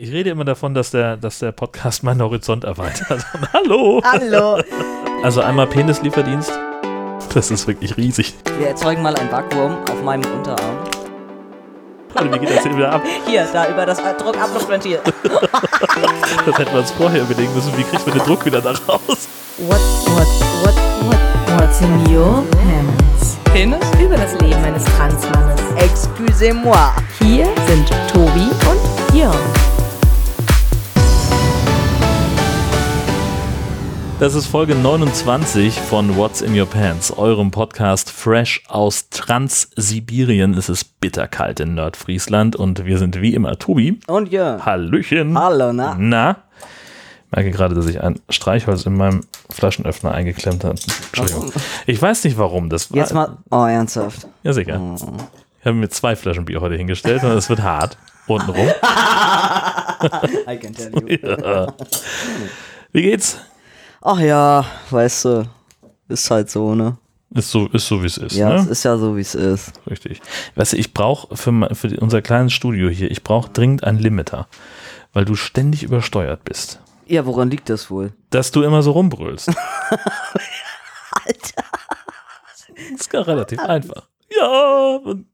Ich rede immer davon, dass der, dass der Podcast meinen Horizont erweitert. Hallo! Hallo! Also einmal Penislieferdienst. Das ist wirklich riesig. Wir erzeugen mal ein Vakuum auf meinem Unterarm. Also, wie geht das hier wieder ab? Hier, da über das Druckabluftventil. Das hätten wir uns vorher überlegen müssen. Wie kriegt man den Druck wieder da raus? What, what, what, what, what's in your pants? Penis? Über das Leben eines Transmannes. Excusez-moi. Hier sind Tobi und Jörn. Das ist Folge 29 von What's in Your Pants, eurem Podcast fresh aus Transsibirien. Es ist bitterkalt in Nordfriesland und wir sind wie immer Tobi. Und Jörn. Hallöchen. Hallo, na? Na? Ich merke gerade, dass ich ein Streichholz in meinem Flaschenöffner eingeklemmt habe. Entschuldigung. Ich weiß nicht warum. Das war, Jetzt mal. Oh, ernsthaft. Ja, sicher. Ich habe mir zwei Flaschen Bier heute hingestellt und es wird hart. Untenrum. I can tell you. Ja. Wie geht's? Ach ja, weißt du. Ist halt so, ne? Ist so, ist so wie es ist. Ja, ne? es ist ja so, wie es ist. Richtig. Weißt du, ich brauche für, für unser kleines Studio hier, ich brauche dringend einen Limiter, weil du ständig übersteuert bist. Ja, woran liegt das wohl? Dass du immer so rumbrüllst. Alter. Das ist gar relativ einfach. Ja, und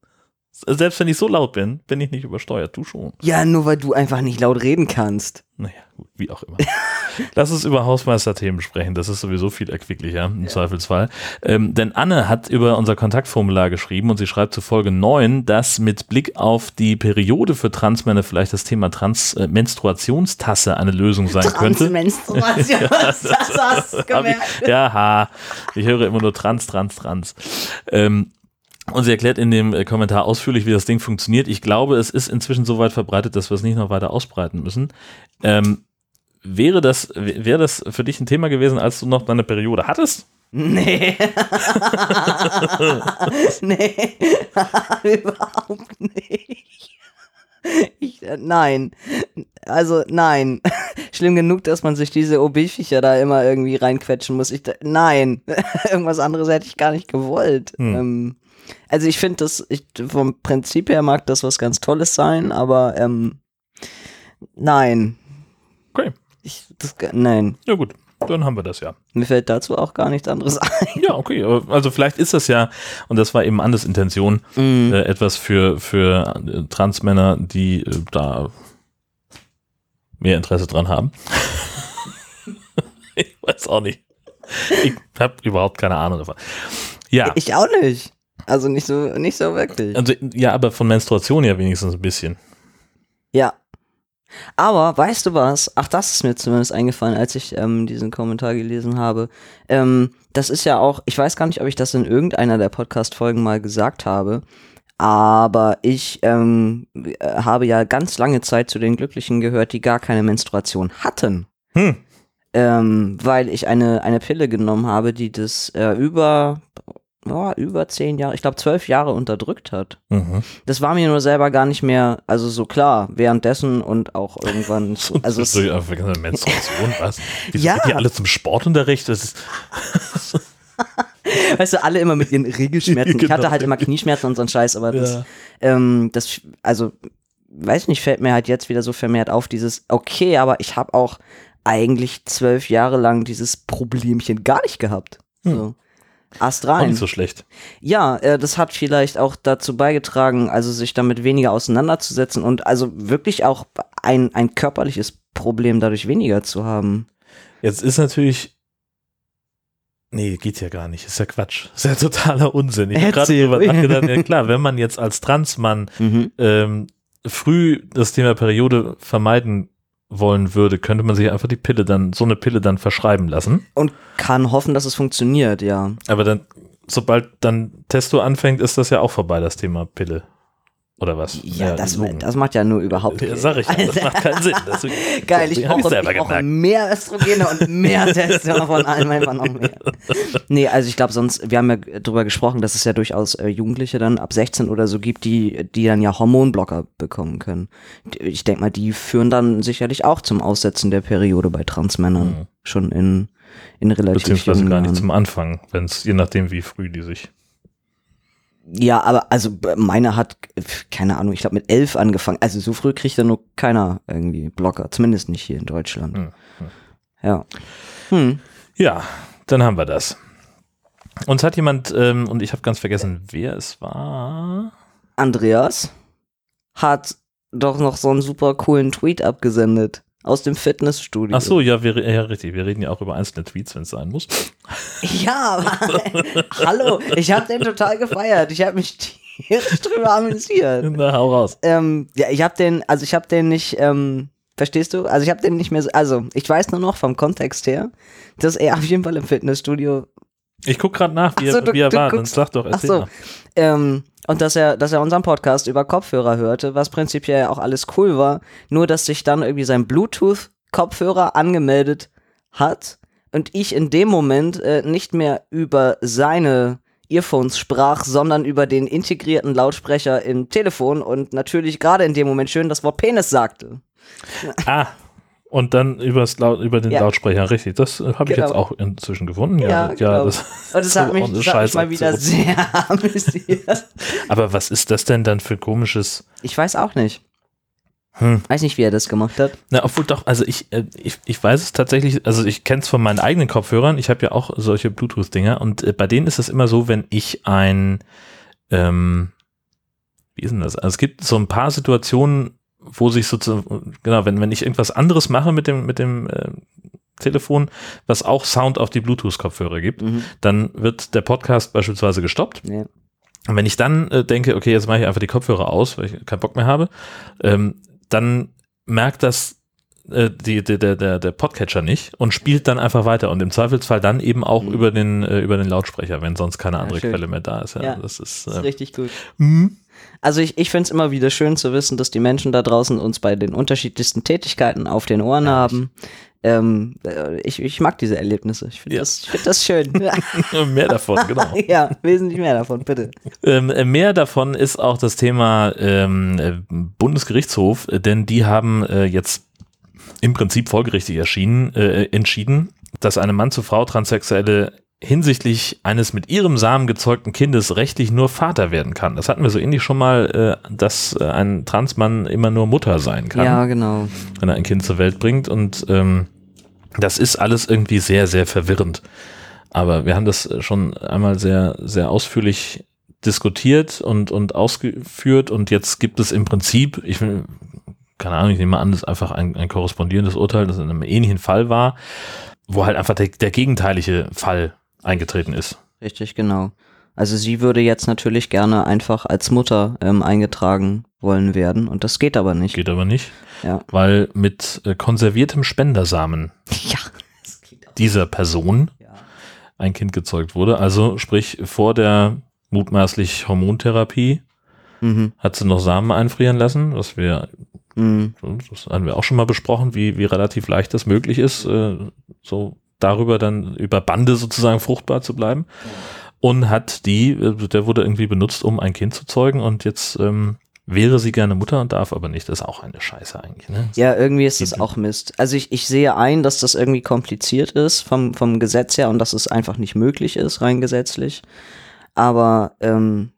selbst wenn ich so laut bin, bin ich nicht übersteuert. Du schon. Ja, nur weil du einfach nicht laut reden kannst. Naja, gut, wie auch immer. Lass uns über Hausmeisterthemen sprechen. Das ist sowieso viel erquicklicher im Zweifelsfall. Ähm, denn Anne hat über unser Kontaktformular geschrieben und sie schreibt zu Folge 9, dass mit Blick auf die Periode für Transmänner vielleicht das Thema Trans äh, Menstruationstasse eine Lösung sein könnte. Transmenstruation, das hast du gemerkt. ich, ja, ha. Ich höre immer nur Trans, Trans, Trans. Ähm, und sie erklärt in dem äh, Kommentar ausführlich, wie das Ding funktioniert. Ich glaube, es ist inzwischen so weit verbreitet, dass wir es nicht noch weiter ausbreiten müssen. Ähm, wäre das, wäre das für dich ein Thema gewesen, als du noch deine Periode hattest? Nee. nee. Überhaupt nicht. Ich, äh, nein. Also nein. Schlimm genug, dass man sich diese OB-Viecher da immer irgendwie reinquetschen muss. Ich, nein. Irgendwas anderes hätte ich gar nicht gewollt. Hm. Ähm, also ich finde das, ich, vom Prinzip her mag das was ganz Tolles sein, aber ähm, nein. Okay. Ich, das, nein. Ja gut, dann haben wir das ja. Mir fällt dazu auch gar nichts anderes ein. Ja, okay. Also vielleicht ist das ja, und das war eben Annes Intention, Mhm. äh, etwas für, für äh, Transmänner, die äh, da mehr Interesse dran haben. ich weiß auch nicht. Ich habe überhaupt keine Ahnung davon. Ja, Ich auch nicht. Also nicht so, nicht so wirklich. also, ja, aber von Menstruation ja wenigstens ein bisschen. Ja. Aber weißt du was? Ach, das ist mir zumindest eingefallen, als ich ähm, diesen Kommentar gelesen habe. Ähm, das ist ja auch, ich weiß gar nicht, ob ich das in irgendeiner der Podcast-Folgen mal gesagt habe, aber ich ähm, äh, habe ja ganz lange Zeit zu den Glücklichen gehört, die gar keine Menstruation hatten. Hm. Ähm, weil ich eine, eine Pille genommen habe, die das äh, über, oh, über zehn Jahre, ich glaube zwölf Jahre unterdrückt hat. Mhm. Das war mir nur selber gar nicht mehr, also so klar, währenddessen und auch irgendwann. zu- Also es, so, Menstruation, was? Wieso Ja. geht die alle zum Sportunterricht? Das ist, weißt du, alle immer mit ihren Regelschmerzen. Ich Genau. hatte halt immer Knieschmerzen und so einen Scheiß, aber das, Ja. ähm, das, also, weiß nicht, fällt mir halt jetzt wieder so vermehrt auf, dieses, okay, aber ich habe auch eigentlich zwölf Jahre lang dieses Problemchen gar nicht gehabt. So. Ast auch rein. nicht so schlecht. Ja, äh, das hat vielleicht auch dazu beigetragen, also sich damit weniger auseinanderzusetzen und also wirklich auch ein, ein körperliches Problem dadurch weniger zu haben. Jetzt ist natürlich. Nee, geht ja gar nicht. Ist ja Quatsch. Ist ja totaler Unsinn. Ich habe gerade drüber nachgedacht. Ja, klar, wenn man jetzt als Transmann Mhm. ähm, früh das Thema Periode vermeiden wollen würde, könnte man sich einfach die Pille dann, so eine Pille dann verschreiben lassen. Und kann hoffen, dass es funktioniert, ja. Aber dann, sobald dann Testo anfängt, ist das ja auch vorbei, das Thema Pille. Oder was? Ja, das, Logen. das macht ja nur überhaupt ja, sag ich ja, das macht keinen Sinn. Deswegen, Geil, ich brauche, selber ich brauche mehr Östrogene und mehr Testosteron von allem einfach noch mehr. Nee, also ich glaube sonst, wir haben ja drüber gesprochen, dass es ja durchaus äh, Jugendliche dann ab 16 oder so gibt, die, die dann ja Hormonblocker bekommen können. Ich denke mal, die führen dann sicherlich auch zum Aussetzen der Periode bei Transmännern. Mhm. Schon in, in relativ Beziehungsweise gar nicht zum Anfang, wenn es, je nachdem, wie früh die sich Ja, aber also b- meine hat, keine Ahnung, ich glaube mit elf angefangen. Also so früh kriegt ja nur keiner irgendwie Blocker. Zumindest nicht hier in Deutschland. Hm, Ja. Hm. Ja, dann haben wir das. Uns hat jemand, ähm, und ich habe ganz vergessen, wer es war. Andreas hat doch noch so einen super coolen Tweet abgesendet aus dem Fitnessstudio. Ach so, ja, wir, ja, richtig. Wir reden ja auch über einzelne Tweets, wenn es sein muss. Ja, aber, hallo, ich habe den total gefeiert. Ich habe mich tierisch drüber amüsiert. Na, hau raus. Ähm, ja, ich habe den, also ich habe den nicht, ähm, verstehst du? Also ich habe den nicht mehr, so, also ich weiß nur noch vom Kontext her, dass er auf jeden Fall im Fitnessstudio, Ich guck gerade nach, wie, Ach so, er, du- wie er war. Dann guckst- sag doch, ach erzähl so, mal. ähm, und dass er, dass er unseren Podcast über Kopfhörer hörte, was prinzipiell auch alles cool war, nur dass sich dann irgendwie sein Bluetooth-Kopfhörer angemeldet hat und ich in dem Moment äh, nicht mehr über seine Earphones sprach, sondern über den integrierten Lautsprecher im Telefon und natürlich gerade in dem Moment schön das Wort Penis sagte. Ah, und dann übers Laut, über den Ja. Lautsprecher, richtig. Das äh, habe ich Genau. jetzt auch inzwischen gefunden. Ja, Ja, ja, genau. das, Und so hat mich, das hat mich mal wieder Scheißaktion. sehr amüsiert. Aber was ist das denn dann für komisches? Ich weiß auch nicht. Hm. Weiß nicht, wie er das gemacht hat. Na, obwohl doch, also ich, äh, ich, ich weiß es tatsächlich, also ich kenne es von meinen eigenen Kopfhörern, ich habe ja auch solche Bluetooth-Dinger und äh, bei denen ist es immer so, wenn ich ein, ähm, wie ist denn das? Also es gibt so ein paar Situationen, wo sich sozusagen, genau, wenn, wenn ich irgendwas anderes mache mit dem, mit dem äh, Telefon, was auch Sound auf die Bluetooth-Kopfhörer gibt, Mhm. dann wird der Podcast beispielsweise gestoppt Ja. und wenn ich dann äh, denke, okay, jetzt mache ich einfach die Kopfhörer aus, weil ich keinen Bock mehr habe, ähm, dann merkt das äh, die, die, der, der, der Podcatcher nicht und spielt dann einfach weiter und im Zweifelsfall dann eben auch Mhm. über, den, äh, über den Lautsprecher, wenn sonst keine Ja, andere schön. Quelle mehr da ist. Ja, Ja. Das ist, Das ist äh, richtig gut. mhm. Also ich, ich finde es immer wieder schön zu wissen, dass die Menschen da draußen uns bei den unterschiedlichsten Tätigkeiten auf den Ohren haben. Ähm, äh, ich, ich mag diese Erlebnisse. Ich finde Ja. das, ich find das schön. mehr davon, genau. ja, wesentlich mehr davon, bitte. Ähm, äh, mehr davon ist auch das Thema ähm, äh, Bundesgerichtshof, denn die haben äh, jetzt im Prinzip folgerichtig erschienen, äh, entschieden, dass eine Mann zu Frau Transsexuelle hinsichtlich eines mit ihrem Samen gezeugten Kindes rechtlich nur Vater werden kann. Das hatten wir so ähnlich schon mal, äh, dass äh, ein Transmann immer nur Mutter sein kann, Ja, genau. wenn er ein Kind zur Welt bringt. Und ähm, das ist alles irgendwie sehr, sehr verwirrend. Aber wir haben das schon einmal sehr, sehr ausführlich diskutiert und, und ausgeführt und jetzt gibt es im Prinzip, ich will, keine Ahnung, ich nehme an, das ist einfach ein, ein korrespondierendes Urteil, das in einem ähnlichen Fall war, wo halt einfach der, der gegenteilige Fall eingetreten ist. Richtig, genau. Also sie würde jetzt natürlich gerne einfach als Mutter ähm, eingetragen wollen werden und das geht aber nicht. Geht aber nicht, Ja. weil mit äh, konserviertem Spendersamen Ja. Dieser Person ja. ein Kind gezeugt wurde, also sprich vor der mutmaßlich Hormontherapie Mhm. hat sie noch Samen einfrieren lassen, was wir Mhm. Das haben wir auch schon mal besprochen, wie, wie relativ leicht das möglich ist, äh, so darüber dann über Bande sozusagen fruchtbar zu bleiben. Und hat die, äh, der wurde irgendwie benutzt, um ein Kind zu zeugen und jetzt ähm, wäre sie gerne Mutter und darf aber nicht. Das ist auch eine Scheiße eigentlich. Ne? Ja, irgendwie ist das auch Mist. Also ich, ich sehe ein, dass das irgendwie kompliziert ist vom, vom Gesetz her und dass es einfach nicht möglich ist, rein gesetzlich. Aber ähm,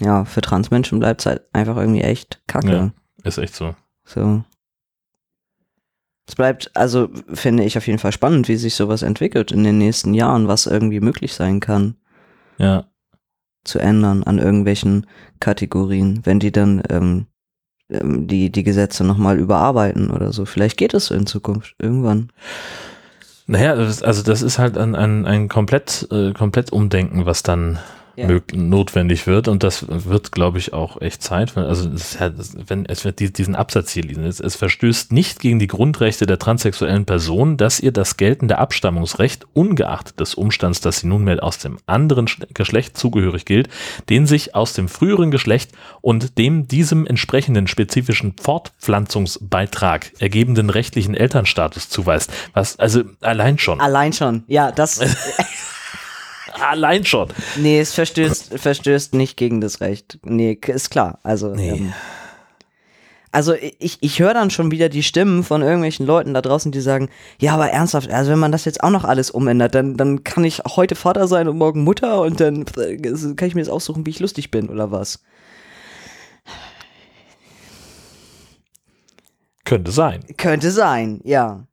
ja, für Transmenschen bleibt es halt einfach irgendwie echt kacke. Ja. Ist echt so. So. Es bleibt, also finde ich auf jeden Fall spannend, wie sich sowas entwickelt in den nächsten Jahren, was irgendwie möglich sein kann Ja. zu ändern an irgendwelchen Kategorien, wenn die dann ähm, ähm, die, die Gesetze nochmal überarbeiten oder so. Vielleicht geht es so in Zukunft irgendwann. Naja, das, also das ist halt ein, ein, ein komplett, äh, komplett Umdenken, was dann Ja. notwendig wird und das wird, glaube ich, auch echt Zeit. Also es wenn es wird die- diesen Absatz hier lesen, es, es verstößt nicht gegen die Grundrechte der transsexuellen Person, dass ihr das geltende Abstammungsrecht ungeachtet des Umstands, dass sie nunmehr aus dem anderen Sch- Geschlecht zugehörig gilt, den sich aus dem früheren Geschlecht und dem diesem entsprechenden spezifischen Fortpflanzungsbeitrag ergebenden rechtlichen Elternstatus zuweist. Was also allein schon, Allein schon, ja, das, allein schon. nee, es verstößt, verstößt nicht gegen das Recht. Nee, ist klar. Also, Nee. ähm, also ich, ich höre dann schon wieder die Stimmen von irgendwelchen Leuten da draußen, die sagen, ja, aber ernsthaft, also wenn man das jetzt auch noch alles umändert, dann, dann kann ich heute Vater sein und morgen Mutter und dann äh, kann ich mir jetzt aussuchen, wie ich lustig bin oder was. Könnte sein. Könnte sein, ja.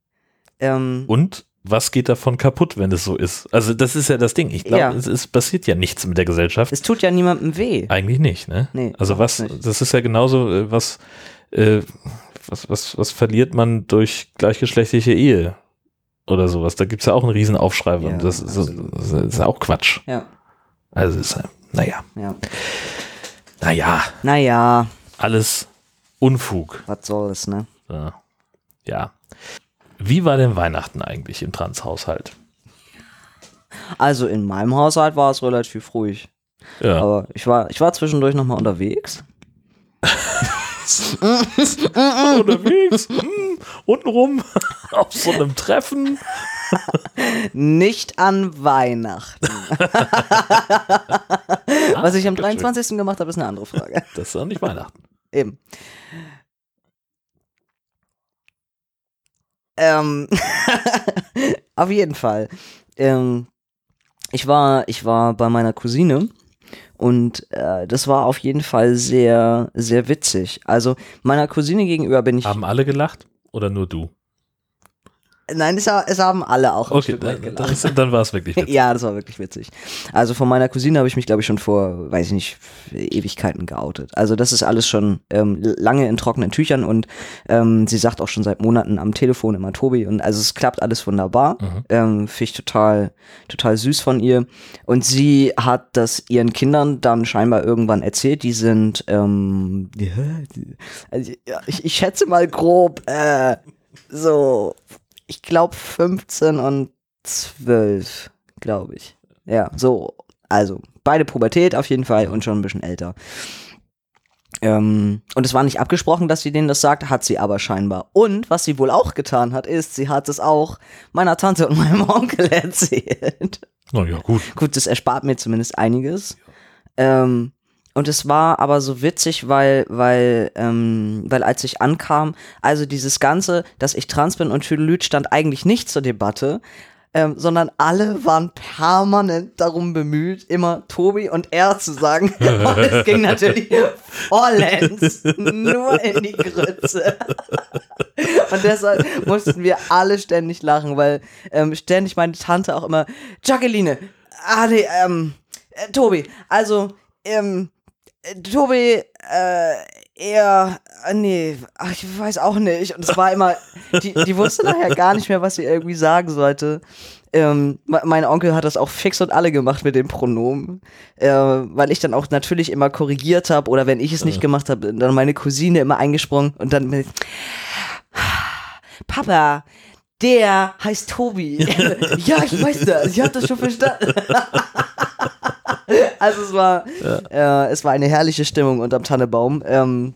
Ähm, Und was geht davon kaputt, wenn es so ist? Also das ist ja das Ding. Ich glaube, Ja. es, es passiert ja nichts mit der Gesellschaft. es tut ja niemandem weh. Eigentlich nicht, ne? Nee, also was, nicht. das ist ja genauso, äh, was, äh, was, was, was verliert man durch gleichgeschlechtliche Ehe oder sowas? Da gibt's ja auch einen riesen Aufschrei. Ja, und das, absolut. das ist ja auch Quatsch. Ja, Also ist, ja, naja, ja. naja, Naja, alles Unfug. was soll's, ne? Ja. ja. Wie war denn Weihnachten eigentlich im Trans-Haushalt? Also in meinem Haushalt war es relativ ruhig. Ja. Aber ich war, ich war zwischendurch nochmal unterwegs. unterwegs, hm, untenrum, auf so einem Treffen. Nicht an Weihnachten. Was ich am 23. gemacht habe, ist eine andere Frage. Das ist doch nicht Weihnachten. Eben. Ähm, auf jeden Fall. Ähm, ich war, ich war bei meiner Cousine und äh, das war auf jeden Fall sehr, sehr witzig. Also meiner Cousine gegenüber bin ich. Haben alle gelacht oder nur du? Nein, es, es haben alle auch Okay, dann, dann, dann war es wirklich witzig. Ja, das war wirklich witzig. Also von meiner Cousine habe ich mich, glaube ich, schon vor, weiß ich nicht, Ewigkeiten geoutet. Also das ist alles schon ähm, lange in trockenen Tüchern und ähm, sie sagt auch schon seit Monaten am Telefon immer Tobi und also es klappt alles wunderbar. Mhm. Ähm, Finde ich total, total süß von ihr. Und sie hat das ihren Kindern dann scheinbar irgendwann erzählt. Die sind, ähm, ja, also, ja, ich, ich schätze mal grob, äh, so, ich glaube 15 und 12, glaube ich. Ja, so, also beide Pubertät auf jeden Fall und schon ein bisschen älter. Ähm, und es war nicht abgesprochen, dass sie denen das sagt, hat sie aber scheinbar. Und was sie wohl auch getan hat, ist, sie hat es auch meiner Tante und meinem Onkel erzählt. Na ja, gut. Gut, das erspart mir zumindest einiges. Ähm, und es war aber so witzig, weil, weil, ähm, weil als ich ankam, also dieses Ganze, dass ich trans bin und Tüdelüt stand eigentlich nicht zur Debatte, ähm, sondern alle waren permanent darum bemüht, immer Tobi und er zu sagen. Und es ging natürlich vollends nur in die Grütze. Und deshalb mussten wir alle ständig lachen, weil ähm, ständig meine Tante auch immer, Jacqueline, ah nee, ähm, äh, Tobi, also, ähm, äh, Tobi, äh, er, äh, nee, ach, ich weiß auch nicht. Und es war immer, die, die wusste nachher gar nicht mehr, was sie irgendwie sagen sollte. Ähm, me- mein Onkel hat das auch fix und alle gemacht mit dem Pronomen, äh, weil ich dann auch natürlich immer korrigiert habe oder wenn ich es nicht gemacht habe, dann meine Cousine immer eingesprungen und dann mit, Papa, der heißt Tobi. ja, ich weiß das, ich habe das schon verstanden. also es war, äh, es war eine herrliche Stimmung unterm Tannebaum. Ähm,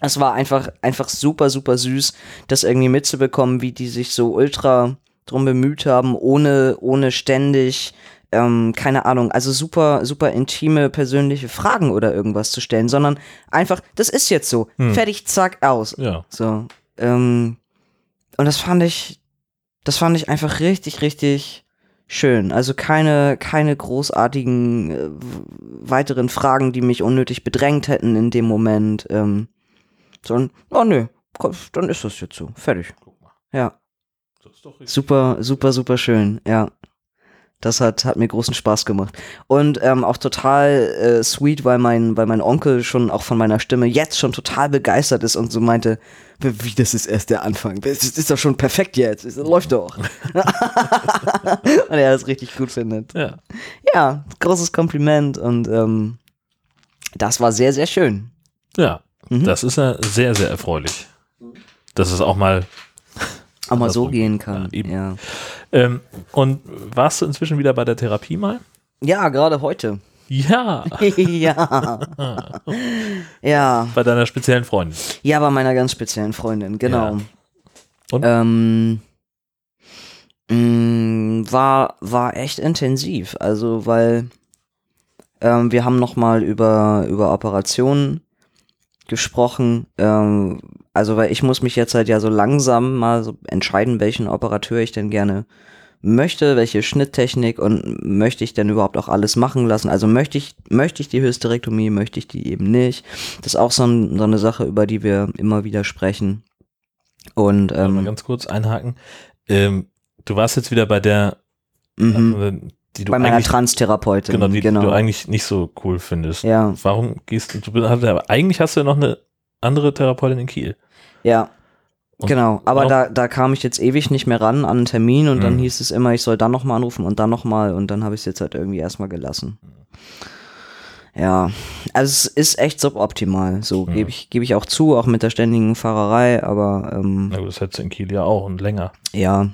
es war einfach, einfach super, super süß, das irgendwie mitzubekommen, wie die sich so ultra drum bemüht haben, ohne, ohne ständig, ähm, keine Ahnung, also super, super intime, persönliche Fragen oder irgendwas zu stellen, sondern einfach, das ist jetzt so. Fertig, zack, aus. Ja. So. Ähm, und das fand ich, das fand ich einfach richtig, richtig schön. Also keine, keine großartigen äh, weiteren Fragen, die mich unnötig bedrängt hätten in dem Moment. Ähm, sondern, oh nö, komm, dann ist das jetzt so. Fertig. Guck mal. Ja. Super, super, super schön, ja. Das hat, hat mir großen Spaß gemacht. Und ähm, auch total äh, sweet, weil mein, weil mein Onkel schon auch von meiner Stimme jetzt schon total begeistert ist und so meinte, wie, das ist erst der Anfang. Das ist, ist doch schon perfekt jetzt. Das läuft doch. und er das richtig gut findet. Ja. Ja, großes Kompliment und ähm, das war sehr, sehr schön. Ja. Mhm. Das ist ja sehr, sehr erfreulich. Dass es auch mal. Auch mal so gehen kann. Ja, ja. Ähm, und warst du inzwischen wieder bei der Therapie mal? ja, gerade heute. Ja. ja. ja. Bei deiner speziellen Freundin. Ja, bei meiner ganz speziellen Freundin, genau. Ja. Und? Ähm, mh, war, war echt intensiv. Also, weil ähm, wir haben nochmal über, über Operationen gesprochen. Ähm, also, weil ich muss mich jetzt halt ja so langsam mal so entscheiden, welchen Operateur ich denn gerne möchte, welche Schnitttechnik und möchte ich denn überhaupt auch alles machen lassen. Also möchte ich, möchte ich die Hysterektomie, möchte ich die eben nicht. Das ist auch so, ein, so eine Sache, über die wir immer wieder sprechen. Und Warte mal ähm, ganz kurz einhaken. Ähm, du warst jetzt wieder bei der, mhm. äh, die du bei meiner Transtherapeutin. genau, die, die du eigentlich nicht so cool findest. ja, Warum gehst du, du aber eigentlich hast du ja noch eine andere Therapeutin in Kiel. ja. Und Genau, aber da, da kam ich jetzt ewig nicht mehr ran an einen Termin und dann Mhm. hieß es immer, ich soll dann nochmal anrufen und dann nochmal und dann habe ich es jetzt halt irgendwie erstmal gelassen. Ja, also es ist echt suboptimal, so Mhm. gebe ich, gebe ich auch zu, auch mit der ständigen Fahrerei, aber ähm, Na gut, das hättest du in Kiel ja auch und länger. ja,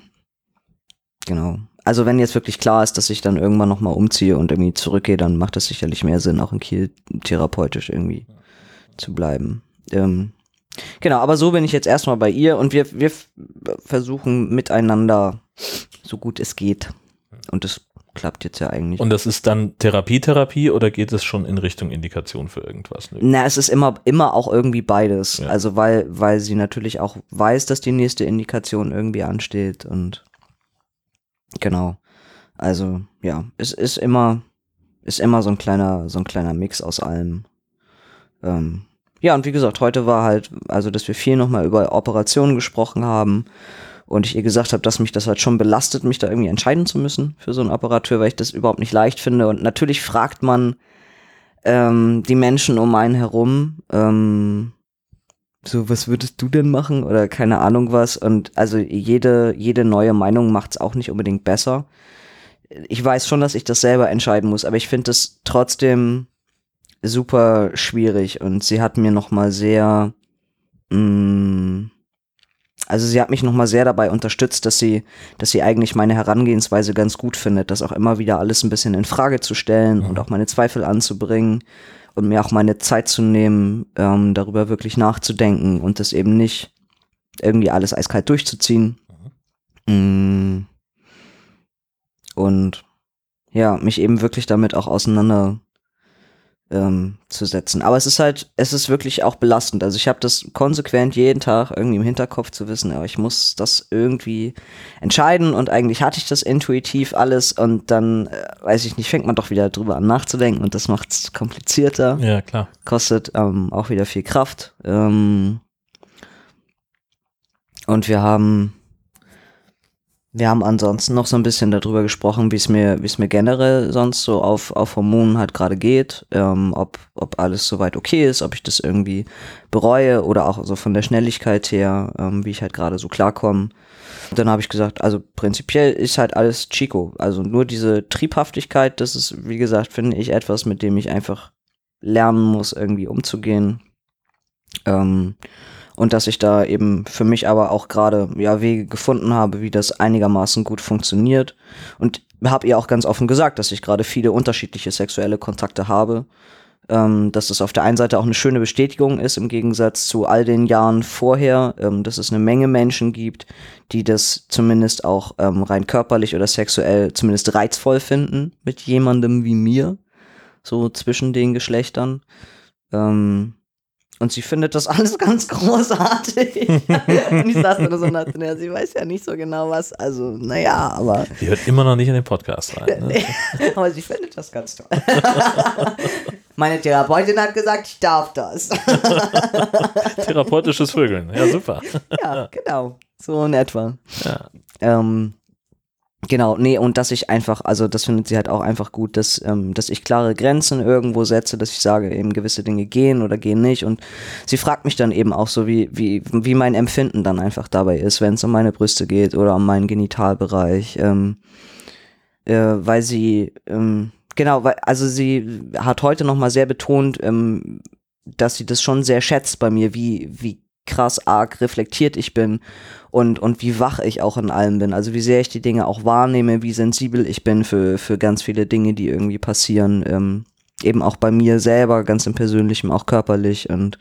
genau. Also wenn jetzt wirklich klar ist, dass ich dann irgendwann nochmal umziehe und irgendwie zurückgehe, dann macht es sicherlich mehr Sinn, auch in Kiel therapeutisch irgendwie zu bleiben. Ähm, genau, aber so bin ich jetzt erstmal bei ihr und wir, wir versuchen miteinander, so gut es geht. Und das klappt jetzt ja eigentlich. Und das ist dann Therapie-Therapie oder geht es schon in Richtung Indikation für irgendwas? Nö. Na, es ist immer, immer auch irgendwie beides. Ja. Also weil, weil sie natürlich auch weiß, dass die nächste Indikation irgendwie ansteht und genau. Also, ja, es ist immer, ist immer so ein kleiner, so ein kleiner Mix aus allem. Ähm, ja, und wie gesagt, heute war halt, also, dass wir viel nochmal über Operationen gesprochen haben und ich ihr gesagt habe, dass mich das halt schon belastet, mich da irgendwie entscheiden zu müssen für so einen Operateur, weil ich das überhaupt nicht leicht finde. Und natürlich fragt man ähm, die Menschen um einen herum, ähm, so, was würdest du denn machen? Oder keine Ahnung was. Und also jede, jede neue Meinung macht's auch nicht unbedingt besser. Ich weiß schon, dass ich das selber entscheiden muss, aber ich finde es trotzdem super schwierig. Und sie hat mir nochmal sehr, mh, also sie hat mich nochmal sehr dabei unterstützt, dass sie, dass sie eigentlich meine Herangehensweise ganz gut findet, das auch immer wieder alles ein bisschen in Frage zu stellen und auch meine Zweifel anzubringen und mir auch meine Zeit zu nehmen, ähm, darüber wirklich nachzudenken und das eben nicht irgendwie alles eiskalt durchzuziehen. Mm. Und ja, mich eben wirklich damit auch auseinander ähm, zu setzen. Aber es ist halt, es ist wirklich auch belastend. Also ich habe das konsequent jeden Tag irgendwie im Hinterkopf zu wissen, aber ich muss das irgendwie entscheiden und eigentlich hatte ich das intuitiv alles und dann, äh, weiß ich nicht, fängt man doch wieder drüber an nachzudenken und das macht es komplizierter Ja, klar. kostet ähm, auch wieder viel Kraft. Ähm, und wir haben, wir haben ansonsten noch so ein bisschen darüber gesprochen, wie es mir, wie es mir generell sonst so auf, auf Hormonen halt gerade geht, ähm, ob, ob alles soweit okay ist, ob ich das irgendwie bereue oder auch so von der Schnelligkeit her, ähm, wie ich halt gerade so klarkomme. Dann habe ich gesagt, also prinzipiell ist halt alles Chico. Also nur diese Triebhaftigkeit, das ist, wie gesagt, finde ich etwas, mit dem ich einfach lernen muss, irgendwie umzugehen. Ähm, und dass ich da eben für mich aber auch gerade ja Wege gefunden habe, wie das einigermaßen gut funktioniert. Und habe ihr auch ganz offen gesagt, dass ich gerade viele unterschiedliche sexuelle Kontakte habe. Ähm, dass das auf der einen Seite auch eine schöne Bestätigung ist, im Gegensatz zu all den Jahren vorher, ähm, dass es eine Menge Menschen gibt, die das zumindest auch ähm, rein körperlich oder sexuell zumindest reizvoll finden mit jemandem wie mir so zwischen den Geschlechtern. Ähm, und sie findet das alles ganz großartig. und ich saß da so und dachte, ja, sie weiß ja nicht so genau was. Also, naja, aber, Die hört immer noch nicht in den Podcast rein. Ne? aber sie findet das ganz toll. Meine Therapeutin hat gesagt, ich darf das. Therapeutisches Vögeln. Ja, super. ja, genau. So in etwa. Ja. Ähm, genau, nee, und dass ich einfach, also das findet sie halt auch einfach gut, dass, ähm, dass ich klare Grenzen irgendwo setze, dass ich sage, eben gewisse Dinge gehen oder gehen nicht. Und sie fragt mich dann eben auch so, wie, wie, wie mein Empfinden dann einfach dabei ist, wenn es um meine Brüste geht oder um meinen Genitalbereich. Ähm, äh, weil sie, ähm, genau, weil, also sie hat heute nochmal sehr betont, ähm, dass sie das schon sehr schätzt bei mir, wie, wie krass arg reflektiert ich bin und, und wie wach ich auch in allem bin. Also wie sehr ich die Dinge auch wahrnehme, wie sensibel ich bin für, für ganz viele Dinge, die irgendwie passieren. Ähm, eben auch bei mir selber, ganz im Persönlichen, auch körperlich und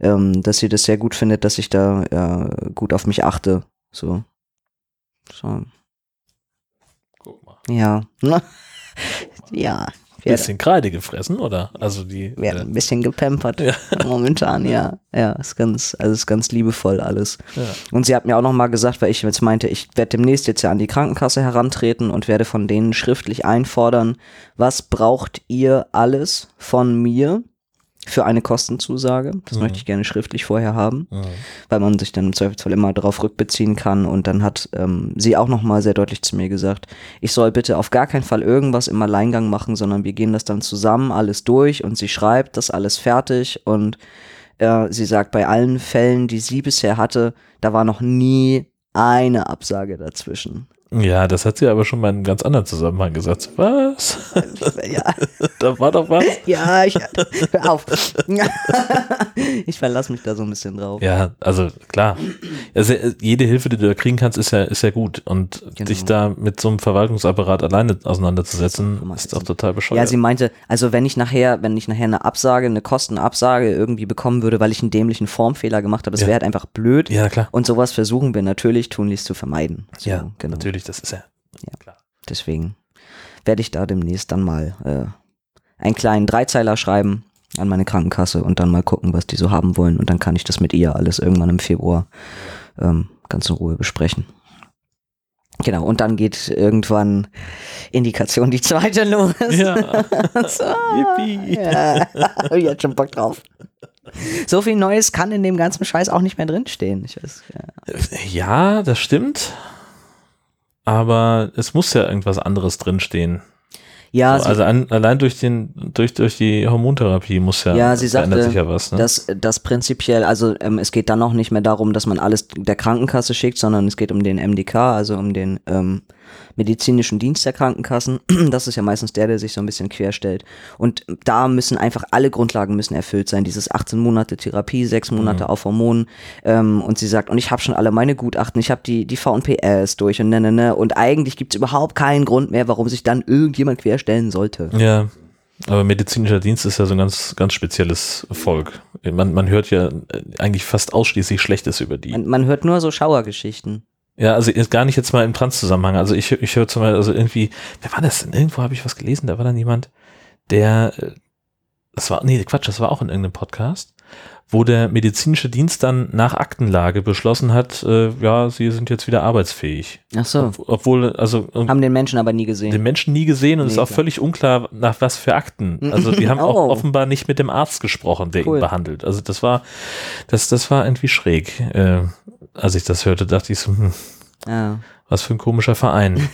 ähm, dass sie das sehr gut findet, dass ich da äh, gut auf mich achte. So. So. Guck mal. Ja. ja. Werde, Bisschen Kreide gefressen, oder? Also die. werde äh, ein bisschen gepampert momentan, ja. Ja, ist ganz, also ist ganz liebevoll alles. Ja. Und sie hat mir auch noch mal gesagt, weil ich jetzt meinte, ich werde demnächst jetzt ja an die Krankenkasse herantreten und werde von denen schriftlich einfordern, was braucht ihr alles von mir für eine Kostenzusage? Das Mhm. möchte ich gerne schriftlich vorher haben, Mhm. weil man sich dann im Zweifelsfall immer darauf rückbeziehen kann. Und dann hat ähm, sie auch noch mal sehr deutlich zu mir gesagt, ich soll bitte auf gar keinen Fall irgendwas im Alleingang machen, sondern wir gehen das dann zusammen alles durch und sie schreibt das alles fertig und äh, sie sagt, bei allen Fällen, die sie bisher hatte, da war noch nie eine Absage dazwischen. Ja, das hat sie aber schon mal in einem ganz anderen Zusammenhang gesagt. Was? Ja, da war doch was? ja, ich, hör auf. ich verlasse mich da so ein bisschen drauf. Ja, also klar. Also, äh, jede Hilfe, die du da kriegen kannst, ist ja, ist ja gut. Und Genau. dich da mit so einem Verwaltungsapparat alleine auseinanderzusetzen, ist doch total Ja, bescheuert. sie meinte, also wenn ich nachher, wenn ich nachher eine Absage, eine Kostenabsage irgendwie bekommen würde, weil ich einen dämlichen Formfehler gemacht habe, das Ja. wäre halt einfach blöd. ja, klar. Und sowas versuchen wir natürlich tunlichst zu vermeiden. So, ja, genau. natürlich, das ist ja. Deswegen werde ich da demnächst dann mal äh, einen kleinen Dreizeiler schreiben an meine Krankenkasse und dann mal gucken, was die so haben wollen. Und dann kann ich das mit ihr alles irgendwann im Februar ähm, ganz in Ruhe besprechen. Genau, und dann geht irgendwann Indikation die zweite los. Ja. so, Yippie. ja, hab ich jetzt schon Bock drauf. So viel Neues kann in dem ganzen Scheiß auch nicht mehr drinstehen. Ich weiß, ja. Ja, das stimmt. Aber es muss ja irgendwas anderes drinstehen. Ja, so, also an, allein durch den, durch, durch die Hormontherapie muss ja, Ja, sie sagte, sich ja was. Ne? dass das prinzipiell, also ähm, es geht dann auch nicht mehr darum, dass man alles der Krankenkasse schickt, sondern es geht um den MDK, also um den ähm, medizinischen Dienst der Krankenkassen. Das ist ja meistens der, der sich so ein bisschen querstellt. Und da müssen einfach alle Grundlagen müssen erfüllt sein. Dieses 18 Monate Therapie, sechs Monate auf Hormonen. Ähm, und sie sagt, und ich habe schon alle meine Gutachten, ich habe die, die VNPS durch und ne, ne, ne. Und eigentlich gibt es überhaupt keinen Grund mehr, warum sich dann irgendjemand querstellen sollte. Ja, aber medizinischer Dienst ist ja so ein ganz, ganz spezielles Volk. Man, man hört ja äh, eigentlich fast ausschließlich Schlechtes über die. Man, man hört nur so Schauergeschichten. Ja, also ist gar nicht jetzt mal im Trans-Zusammenhang. Also ich, ich höre zum Beispiel, also irgendwie, wer war das denn? Irgendwo habe ich was gelesen, da war dann jemand, der, äh, das war, nee, Quatsch, das war auch in irgendeinem Podcast, wo der medizinische Dienst dann nach Aktenlage beschlossen hat, äh, ja, sie sind jetzt wieder arbeitsfähig. Ach so. Ob, obwohl, also Haben den Menschen aber nie gesehen. den Menschen nie gesehen und es Nee, ist auch klar. völlig unklar, nach was für Akten. Also die haben auch Oh. offenbar nicht mit dem Arzt gesprochen, der Cool. ihn behandelt. Also das war, das, das war irgendwie schräg. Äh, als ich das hörte, dachte ich so, hm, Ja, was für ein komischer Verein.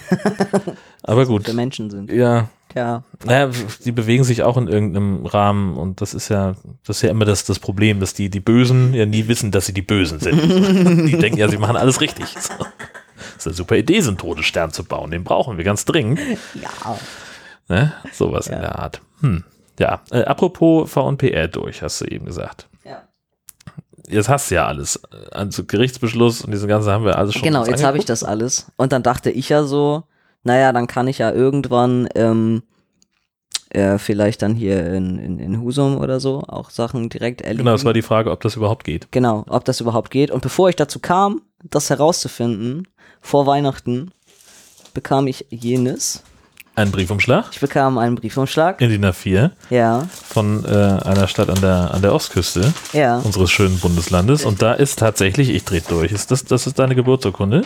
Aber gut. für Menschen sind. Ja, Ja. naja, die bewegen sich auch in irgendeinem Rahmen und das ist ja, das ist ja immer das, das Problem, dass die, die Bösen ja nie wissen, dass sie die Bösen sind. die denken ja, sie machen alles richtig. So. Das ist eine super Idee, so einen Todesstern zu bauen. Den brauchen wir ganz dringend. Ja. Ne? Sowas in der Art. Hm. Ja, äh, apropos VNPR durch, hast du eben gesagt. Jetzt hast du ja alles. Also Gerichtsbeschluss und diese ganze haben wir alles schon Genau, jetzt habe ich das alles. Und dann dachte ich ja so, naja, dann kann ich ja irgendwann ähm, äh, vielleicht dann hier in, in, in Husum oder so auch Sachen direkt erledigen. Genau, das war die Frage, ob das überhaupt geht. Genau, ob das überhaupt geht. Und bevor ich dazu kam, das herauszufinden, vor Weihnachten bekam ich jenes. Ein Briefumschlag Ich bekam einen Briefumschlag. in DIN A4 Ja, von äh, einer Stadt an der, an der Ostküste ja. unseres schönen Bundeslandes. Und da ist tatsächlich, ich drehe durch, ist das, das ist deine Geburtsurkunde?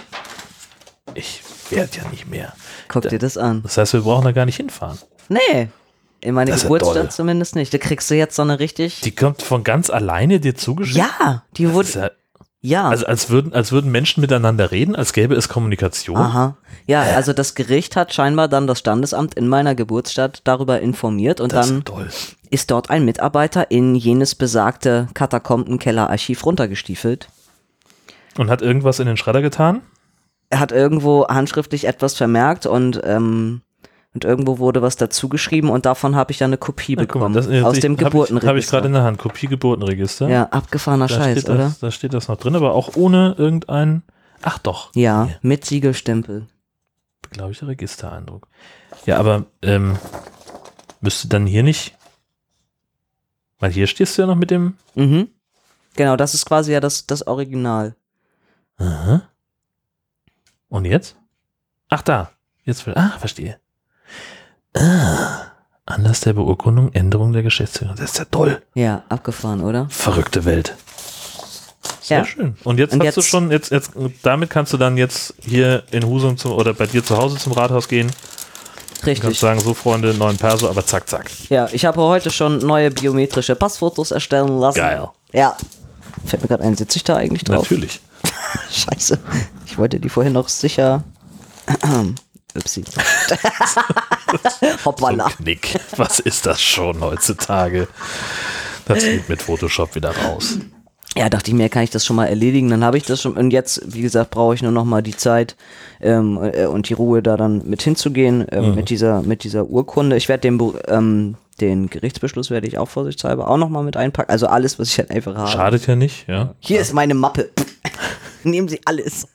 Ich werde ja nicht mehr. Guck dir das an. Das heißt, wir brauchen da gar nicht hinfahren. Nee. In meine Das ja Geburtsstadt doll. zumindest nicht. Da kriegst du jetzt so eine richtig. Die kommt von ganz alleine dir zugeschickt. ja, die wurde. ja, ja. also als würden, als würden Menschen miteinander reden, als gäbe es Kommunikation. Aha. Ja, also das Gericht hat scheinbar dann das Standesamt in meiner Geburtsstadt darüber informiert und Das dann ist ist dort ein Mitarbeiter in jenes besagte Katakombenkellerarchiv runtergestiefelt. Und hat irgendwas in den Schredder getan? Er hat irgendwo handschriftlich etwas vermerkt und ähm, und irgendwo wurde was dazu geschrieben und davon habe ich dann eine Kopie mal, bekommen das, äh, aus ich- dem hab ich- Geburtenregister. Habe ich gerade in der Hand. Kopie Geburtenregister. ja, abgefahrener da Scheiß, oder? Das, da steht das noch drin, aber auch ohne irgendein. Ach doch. Ja, Hier. mit Siegelstempel. Glaube ich, der Registereindruck. Ja, aber ähm, müsste dann hier nicht. Weil hier stehst du ja noch mit dem. Mhm. Genau, das ist quasi ja das, das Original. Aha. Und jetzt? Ach, da. Jetzt. will- Ah, verstehe. Ah. Anlass der Beurkundung, Änderung der Geschäftsführung. Das ist ja toll. Ja, abgefahren, oder? Verrückte Welt. Sehr Ja. schön. Und jetzt Und hast du jetzt- schon, jetzt, jetzt, damit kannst du dann jetzt hier in Husum zum, oder bei dir zu Hause zum Rathaus gehen. Du kannst Richtig. sagen, so Freunde, neuen Perso, aber zack, zack. Ja, ich habe heute schon neue biometrische Passfotos erstellen lassen. Geil. Ja. Fällt mir gerade ein, sitze ich da eigentlich drauf? Natürlich. Scheiße. Ich wollte die vorhin noch sicher. Upsi. Hoppala. Knick. Was ist das schon heutzutage? Das geht mit Photoshop wieder raus. Ja, dachte ich mir, kann ich das schon mal erledigen, dann habe ich das schon. Und jetzt, wie gesagt, brauche ich nur noch mal die Zeit ähm, äh, und die Ruhe, da dann mit hinzugehen, ähm, mit, dieser, mit dieser Urkunde. Ich werde den, ähm, den Gerichtsbeschluss werde ich auch vorsichtshalber auch noch mal mit einpacken. Also alles, was ich halt einfach habe. Schadet ja nicht, ja. Hier ist meine Mappe. Nehmen Sie alles.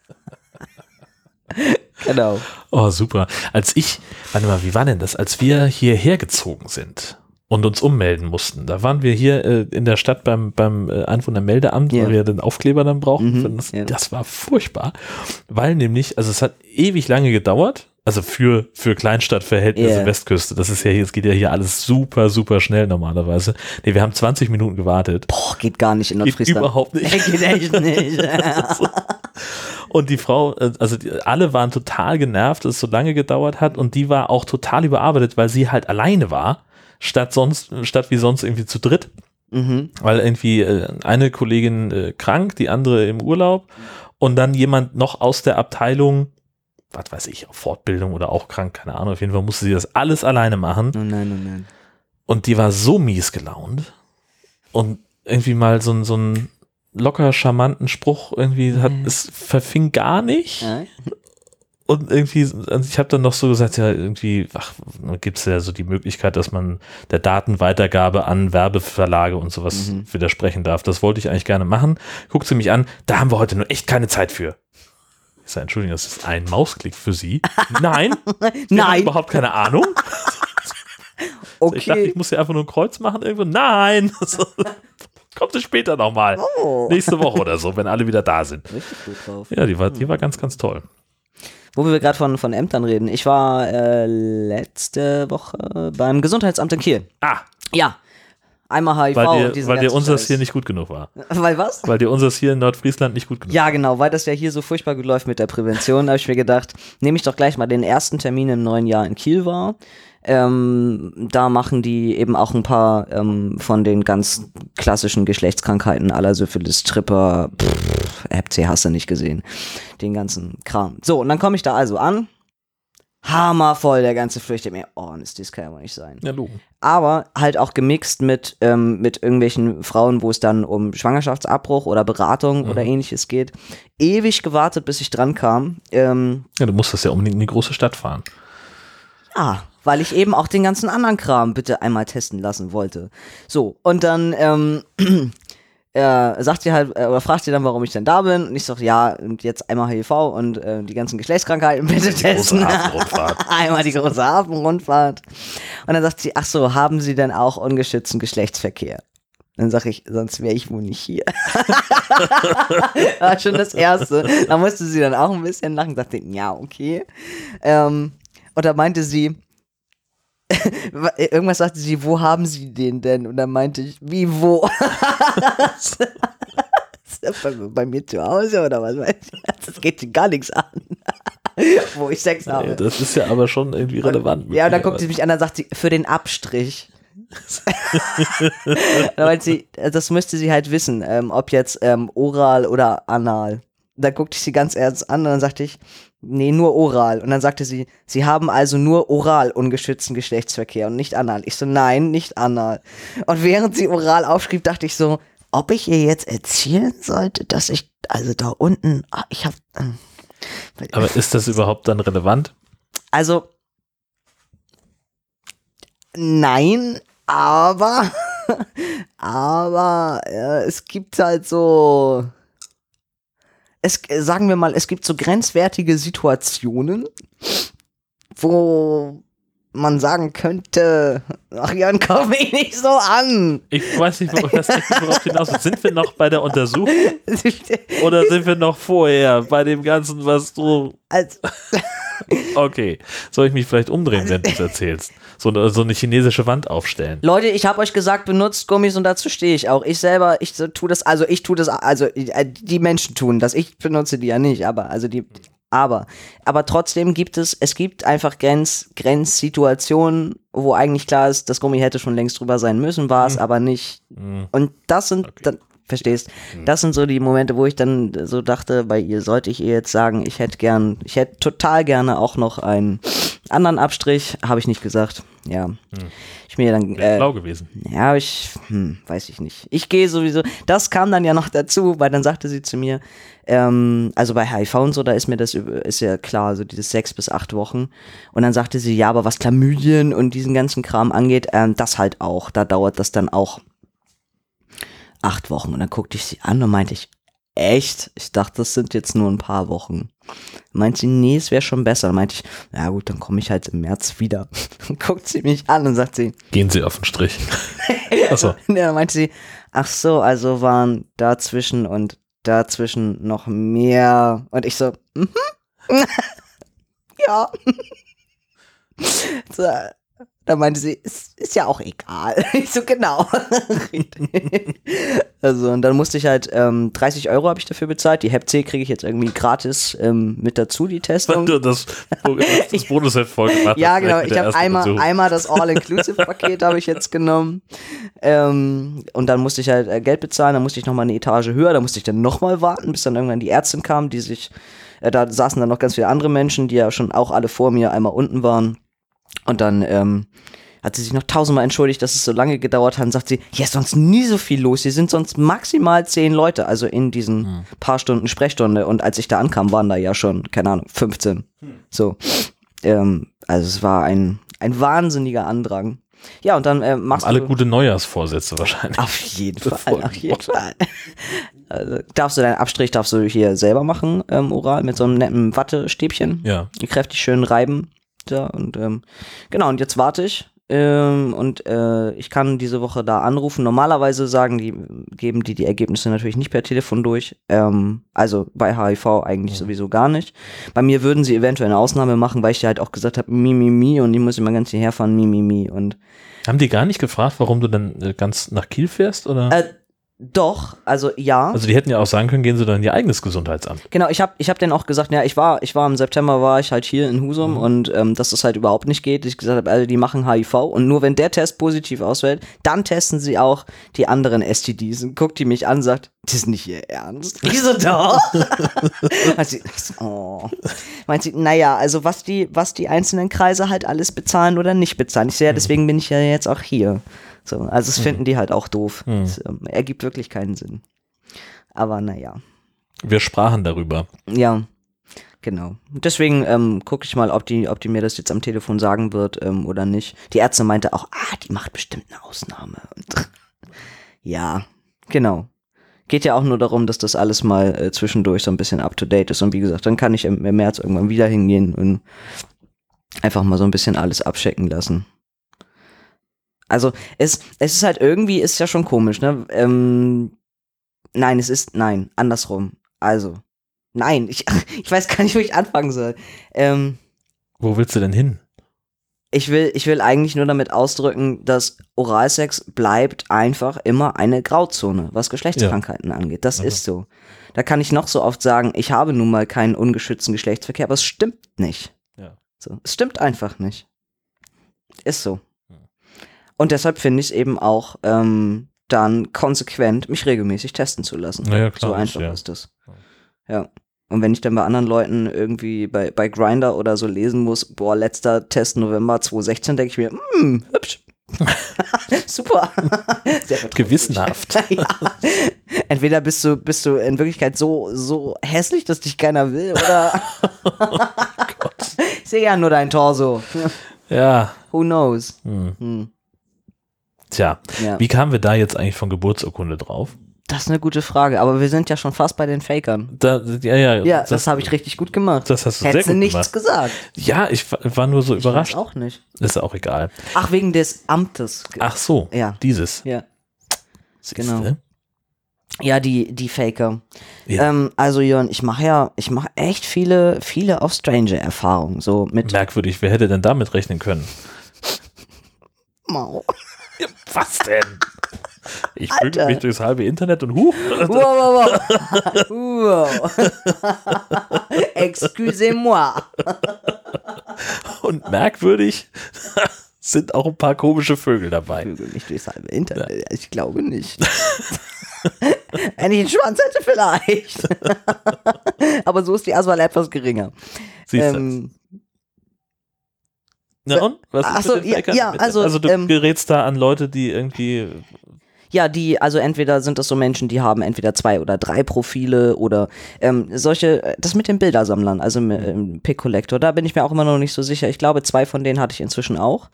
Genau. Oh, super. Als ich, warte mal, wie war denn das? Als wir hierher gezogen sind und uns ummelden mussten, da waren wir hier äh, in der Stadt beim, beim äh, Einwohnermeldeamt, Ja. weil wir den Aufkleber dann brauchten. Mhm, das, ja. das war furchtbar, weil nämlich, also es hat ewig lange gedauert. Also für, für Kleinstadtverhältnisse Ja. Westküste. Das ist ja hier, es geht ja hier alles super, super schnell normalerweise. Nee, wir haben 20 Minuten gewartet. Boah, geht gar nicht in Geht Nordfriesland. überhaupt nicht. geht echt nicht. Und die Frau, äh, also die, alle waren total genervt, dass es so lange gedauert hat und die war auch total überarbeitet, weil sie halt alleine war, statt sonst, statt wie sonst irgendwie zu dritt. mhm. Weil irgendwie äh, eine Kollegin äh, krank, die andere im Urlaub und dann jemand noch aus der Abteilung, was weiß ich, Fortbildung oder auch krank, keine Ahnung, auf jeden Fall musste sie das alles alleine machen Oh nein, oh nein. und die war so mies gelaunt und irgendwie mal so, ein- so einen locker charmanten Spruch irgendwie hat, es verfing gar nicht. Ja? Und irgendwie, also ich habe dann noch so gesagt, ja, irgendwie, ach, gibt es ja so die Möglichkeit, dass man der Datenweitergabe an Werbeverlage und sowas Mhm. widersprechen darf. Das wollte ich eigentlich gerne machen. Guckt sie mich an, da haben wir heute nur echt keine Zeit für. Ich sage, Entschuldigung, das ist ein Mausklick für Sie. Nein, Nein. überhaupt keine Ahnung. Ich dachte, Okay. ich muss hier einfach nur ein Kreuz machen irgendwo. Nein, kommt es später nochmal. Oh. Nächste Woche oder so, wenn alle wieder da sind. Richtig gut drauf. Ja, die war, die war ganz, ganz toll. Wo wir gerade von, von Ämtern reden. Ich war äh, letzte Woche beim Gesundheitsamt in Kiel. Ah, Ja. Einmal HIV weil dir, weil dir unseres Scheiß. hier nicht gut genug war. Weil was? Weil dir unseres hier in Nordfriesland nicht gut genug Ja, genau, weil das ja hier so furchtbar gut läuft mit der Prävention, habe ich mir gedacht, nehme ich doch gleich mal den ersten Termin im neuen Jahr in Kiel wahr. Ähm, da machen die eben auch ein paar ähm, von den ganz klassischen Geschlechtskrankheiten aller Syphilis, Tripper, pff, hast du nicht gesehen. Den ganzen Kram. So, und dann komme ich da also an. Hammervoll, der ganze denke mir, oh, das das kann ja wohl nicht sein Ja, Logen. aber halt auch gemixt mit, ähm, mit irgendwelchen Frauen, wo es dann um Schwangerschaftsabbruch oder Beratung oder ähnliches geht. Ewig gewartet, bis ich dran kam. Ähm, Ja, du musstest ja unbedingt in die große Stadt fahren. ja, weil ich eben auch den ganzen anderen Kram bitte einmal testen lassen wollte. So, und dann ähm, äh, sagt sie halt, äh, oder fragt sie dann, warum ich denn da bin. Und ich sag, ja, und jetzt einmal HIV und äh, die ganzen Geschlechtskrankheiten bitte testen. Große Hafenrundfahrt. einmal die große Hafenrundfahrt. Und dann sagt sie, ach so, haben Sie denn auch ungeschützten Geschlechtsverkehr? Dann sag ich, sonst wäre ich wohl nicht hier. war schon das Erste. Da musste sie dann auch ein bisschen lachen. Dachte, ja, okay. Ähm, und da meinte sie, irgendwas sagte sie, wo haben Sie den denn? Und dann meinte ich, wie wo? Ist das bei, bei mir zu Hause oder was? weiß ich? Das geht sie gar nichts an. wo ich Sex habe. Ja, das ist ja aber schon irgendwie relevant. Ja, und dann guckt sie mich an, dann sagt sie, für den Abstrich. meint sie, das müsste sie halt wissen, ähm, ob jetzt ähm, oral oder anal. Da guckte ich sie ganz ernst an und dann sagte ich, nee, nur oral. Und dann sagte sie, sie haben also nur oral ungeschützten Geschlechtsverkehr und nicht anal. Ich so, nein, nicht anal. Und während sie oral aufschrieb, dachte ich so, ob ich ihr jetzt erzählen sollte, dass ich, also da unten, ah, ich habe, Aber ist das überhaupt dann relevant? Also, nein, aber, aber äh, es gibt halt so, es, äh, sagen wir mal, es gibt so grenzwertige Situationen, wo man sagen könnte, ach Jan, komm mich nicht so an. Ich weiß nicht, worauf das worauf hinaus ist. Sind wir noch bei der Untersuchung oder sind wir noch vorher bei dem Ganzen, was du. Als, Okay. Soll ich mich vielleicht umdrehen, wenn du es erzählst? So eine, so eine chinesische Wand aufstellen. Leute, ich habe euch gesagt, benutzt Gummis und dazu stehe ich auch. Ich selber, ich so, tu das, also ich tue das, also äh, die Menschen tun das. Ich benutze die ja nicht, aber also die, aber, aber trotzdem gibt es, es gibt einfach Grenz, Grenzsituationen, wo eigentlich klar ist, das Gummi hätte schon längst drüber sein müssen, war es aber nicht. Hm. Und das sind, dann, verstehst, das sind so die Momente, wo ich dann so dachte, bei ihr sollte ich ihr jetzt sagen, ich hätte gern, ich hätte total gerne auch noch einen anderen Abstrich, habe ich nicht gesagt. Ja, ich mir dann, äh, blau gewesen. ja, ich, hm, weiß ich nicht. Ich gehe sowieso, das kam dann ja noch dazu, weil dann sagte sie zu mir, ähm, also bei HIV und so, da ist mir das, ist ja klar, so dieses sechs bis acht Wochen. Und dann sagte sie, ja, aber was Chlamydien und diesen ganzen Kram angeht, ähm, das halt auch, da dauert das dann auch acht Wochen. Und dann guckte ich sie an und meinte ich, echt? Ich dachte, das sind jetzt nur ein paar Wochen. Meint sie, nee, es wäre schon besser. Dann meinte ich, ja gut, dann komme ich halt im März wieder. Dann guckt sie mich an und sagt sie, Gehen Sie auf den Strich. Achso. ja, dann meinte sie, ach so, also waren dazwischen und dazwischen noch mehr. Und ich so, mhm. ja. so, da meinte sie, ist, ist ja auch egal. Ich so, genau. also, und dann musste ich halt, ähm, 30 Euro habe ich dafür bezahlt. Die Hep C kriege ich jetzt irgendwie gratis ähm, mit dazu, die Testung. du das, das Bonusheft voll gemacht Ja, genau. Ich habe einmal, einmal das All-Inclusive-Paket habe ich jetzt genommen. Ähm, und dann musste ich halt äh, Geld bezahlen, dann musste ich nochmal eine Etage höher, da musste ich dann nochmal warten, bis dann irgendwann die Ärztin kam, die sich, äh, da saßen dann noch ganz viele andere Menschen, die ja schon auch alle vor mir einmal unten waren. Und dann ähm, hat sie sich noch tausendmal entschuldigt, dass es so lange gedauert hat und sagt sie, hier ist sonst nie so viel los, hier sind sonst maximal zehn Leute, also in diesen paar Stunden Sprechstunde. Und als ich da ankam, waren da ja schon, keine Ahnung, 15. So. Ähm, also es war ein, ein wahnsinniger Andrang. Ja, und dann äh, machst Alle du. gute Neujahrsvorsätze wahrscheinlich. Auf jeden Fall, auf jeden. Fall. Also, darfst du deinen Abstrich darfst du hier selber machen, ähm, oral, mit so einem netten Wattestäbchen. Ja. Kräftig schön reiben. Ja, und ähm, genau, und jetzt warte ich. Ähm, und äh, ich kann diese Woche da anrufen. Normalerweise sagen die, geben die die Ergebnisse natürlich nicht per Telefon durch. Ähm, also bei HIV eigentlich sowieso gar nicht. Bei mir würden sie eventuell eine Ausnahme machen, weil ich ja halt auch gesagt habe, mi, mi, mi, und die muss immer ganz hierher fahren, mi, mi, mi. Und Haben die gar nicht gefragt, warum du dann äh, ganz nach Kiel fährst? Oder? äh, doch, also ja. also die hätten ja auch sagen können, gehen sie dann in ihr eigenes Gesundheitsamt. Genau, ich habe ich hab denen auch gesagt, ja, ich war, ich war im September, war ich halt hier in Husum und ähm, dass das halt überhaupt nicht geht. Ich gesagt habe, also die machen HIV und nur wenn der Test positiv ausfällt, dann testen sie auch die anderen STDs. Und guckt die mich an und sagt, das ist nicht ihr Ernst. Ich so, doch. Meint sie, ich so, oh. Meint sie, naja, also was die, was die einzelnen Kreise halt alles bezahlen oder nicht bezahlen. Ich so, ja, deswegen bin ich ja jetzt auch hier. So, also das finden die halt auch doof. Das, ähm, ergibt wirklich keinen Sinn. Aber naja. Wir sprachen darüber. Ja, genau. Deswegen ähm, gucke ich mal, ob die, ob die mir das jetzt am Telefon sagen wird ähm, oder nicht. Die Ärztin meinte auch, ah, die macht bestimmt eine Ausnahme. Und ja, genau. Geht ja auch nur darum, dass das alles mal äh, zwischendurch so ein bisschen up to date ist. Und wie gesagt, dann kann ich im, im März irgendwann wieder hingehen und einfach mal so ein bisschen alles abchecken lassen. Also es, es ist halt irgendwie, ist ja schon komisch, ne? Ähm, nein, es ist, nein, andersrum. Also, nein, ich, ich weiß gar nicht, wo ich anfangen soll. Ähm, Wo willst du denn hin? ich will, ich will eigentlich nur damit ausdrücken, dass Oralsex bleibt einfach immer eine Grauzone, was Geschlechtskrankheiten angeht. Das Also. ist so. Da kann ich noch so oft sagen, ich habe nun mal keinen ungeschützten Geschlechtsverkehr, aber es stimmt nicht. Ja. So, es stimmt einfach nicht. Ist so. Und deshalb finde ich es eben auch ähm, dann konsequent, mich regelmäßig testen zu lassen. Naja, klar. so einfach ja. ist das. Ja. Und wenn ich dann bei anderen Leuten irgendwie bei, bei Grinder oder so lesen muss, boah, letzter Test November 2016, denke ich mir, hm, hübsch. Super. Sehr. Gewissenhaft. ja. Entweder bist du, bist du in Wirklichkeit so, so hässlich, dass dich keiner will, oder ich sehe ja nur dein Torso. Ja. Who knows? Hm. Hm. Tja, Ja. wie kamen wir da jetzt eigentlich von Geburtsurkunde drauf? Das ist eine gute Frage, aber wir sind ja schon fast bei den Fakern. Da, ja, ja, Ja, das, habe ich richtig gut gemacht. das hast du Hättest sehr du gut nichts gemacht. gesagt. Ja, ich wa- war nur so Ich überrascht. weiß auch nicht. Ist auch egal. Ach, wegen des Amtes. Ach so, Ja. dieses. Ja. Siehste? Genau. Ja, die, die Faker. Ja. Ähm, also Jörn, ich mache ja, ich mache echt viele, viele auf Stranger-Erfahrungen. So mit Merkwürdig, wer hätte denn damit rechnen können? Mau. Was denn? Ich bügel Alter. mich durchs halbe Internet und huch. Wow, wow, wow. wow. Excusez-moi. Und merkwürdig sind auch ein paar komische Vögel dabei. Bügel mich durchs halbe Internet. Ich glaube nicht. Wenn ich einen Schwanz hätte, vielleicht. Aber so ist die Auswahl etwas geringer. Siehst du? Ähm, Na und? Was ach ist so, ja, ja, also, also du ähm, gerätst da an Leute, die irgendwie Ja, die, also entweder sind das so Menschen, die haben entweder zwei oder drei Profile oder ähm, solche, das mit den Bildersammlern, also im, im Pick Collector, da bin ich mir auch immer noch nicht so sicher. Ich glaube, zwei von denen hatte ich inzwischen auch,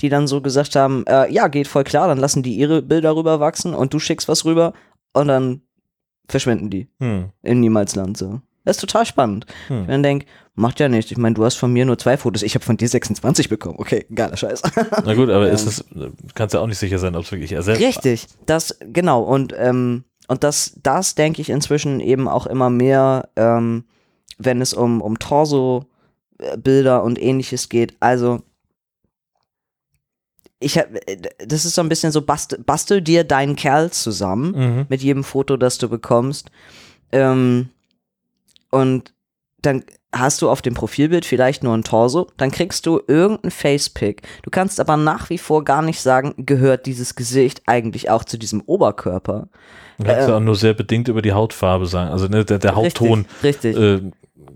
die dann so gesagt haben, äh, ja, geht voll klar, dann lassen die ihre Bilder rüberwachsen und du schickst was rüber und dann verschwinden die hm, im Niemalsland so. Das ist total spannend. Hm. Ich dann denk, macht ja nichts. Ich meine, du hast von mir nur zwei Fotos, ich habe von dir 26 bekommen. Okay, geiler Scheiß. na gut, aber ist es, kannst ja auch nicht sicher sein, ob es wirklich er selbst. Richtig, das, genau, und, ähm, und das, das denke ich inzwischen eben auch immer mehr, ähm, wenn es um, um Torso-Bilder und ähnliches geht. Also, ich hab, äh, das ist so ein bisschen so, bastel, bastel dir deinen Kerl zusammen Mhm. mit jedem Foto, das du bekommst. Ähm, und dann hast du auf dem Profilbild vielleicht nur ein Torso, dann kriegst du irgendein Facepick. Du kannst aber nach wie vor gar nicht sagen, gehört dieses Gesicht eigentlich auch zu diesem Oberkörper. Du kannst ja auch nur sehr bedingt über die Hautfarbe sagen. Also ne, der, der Hautton Richtig. äh,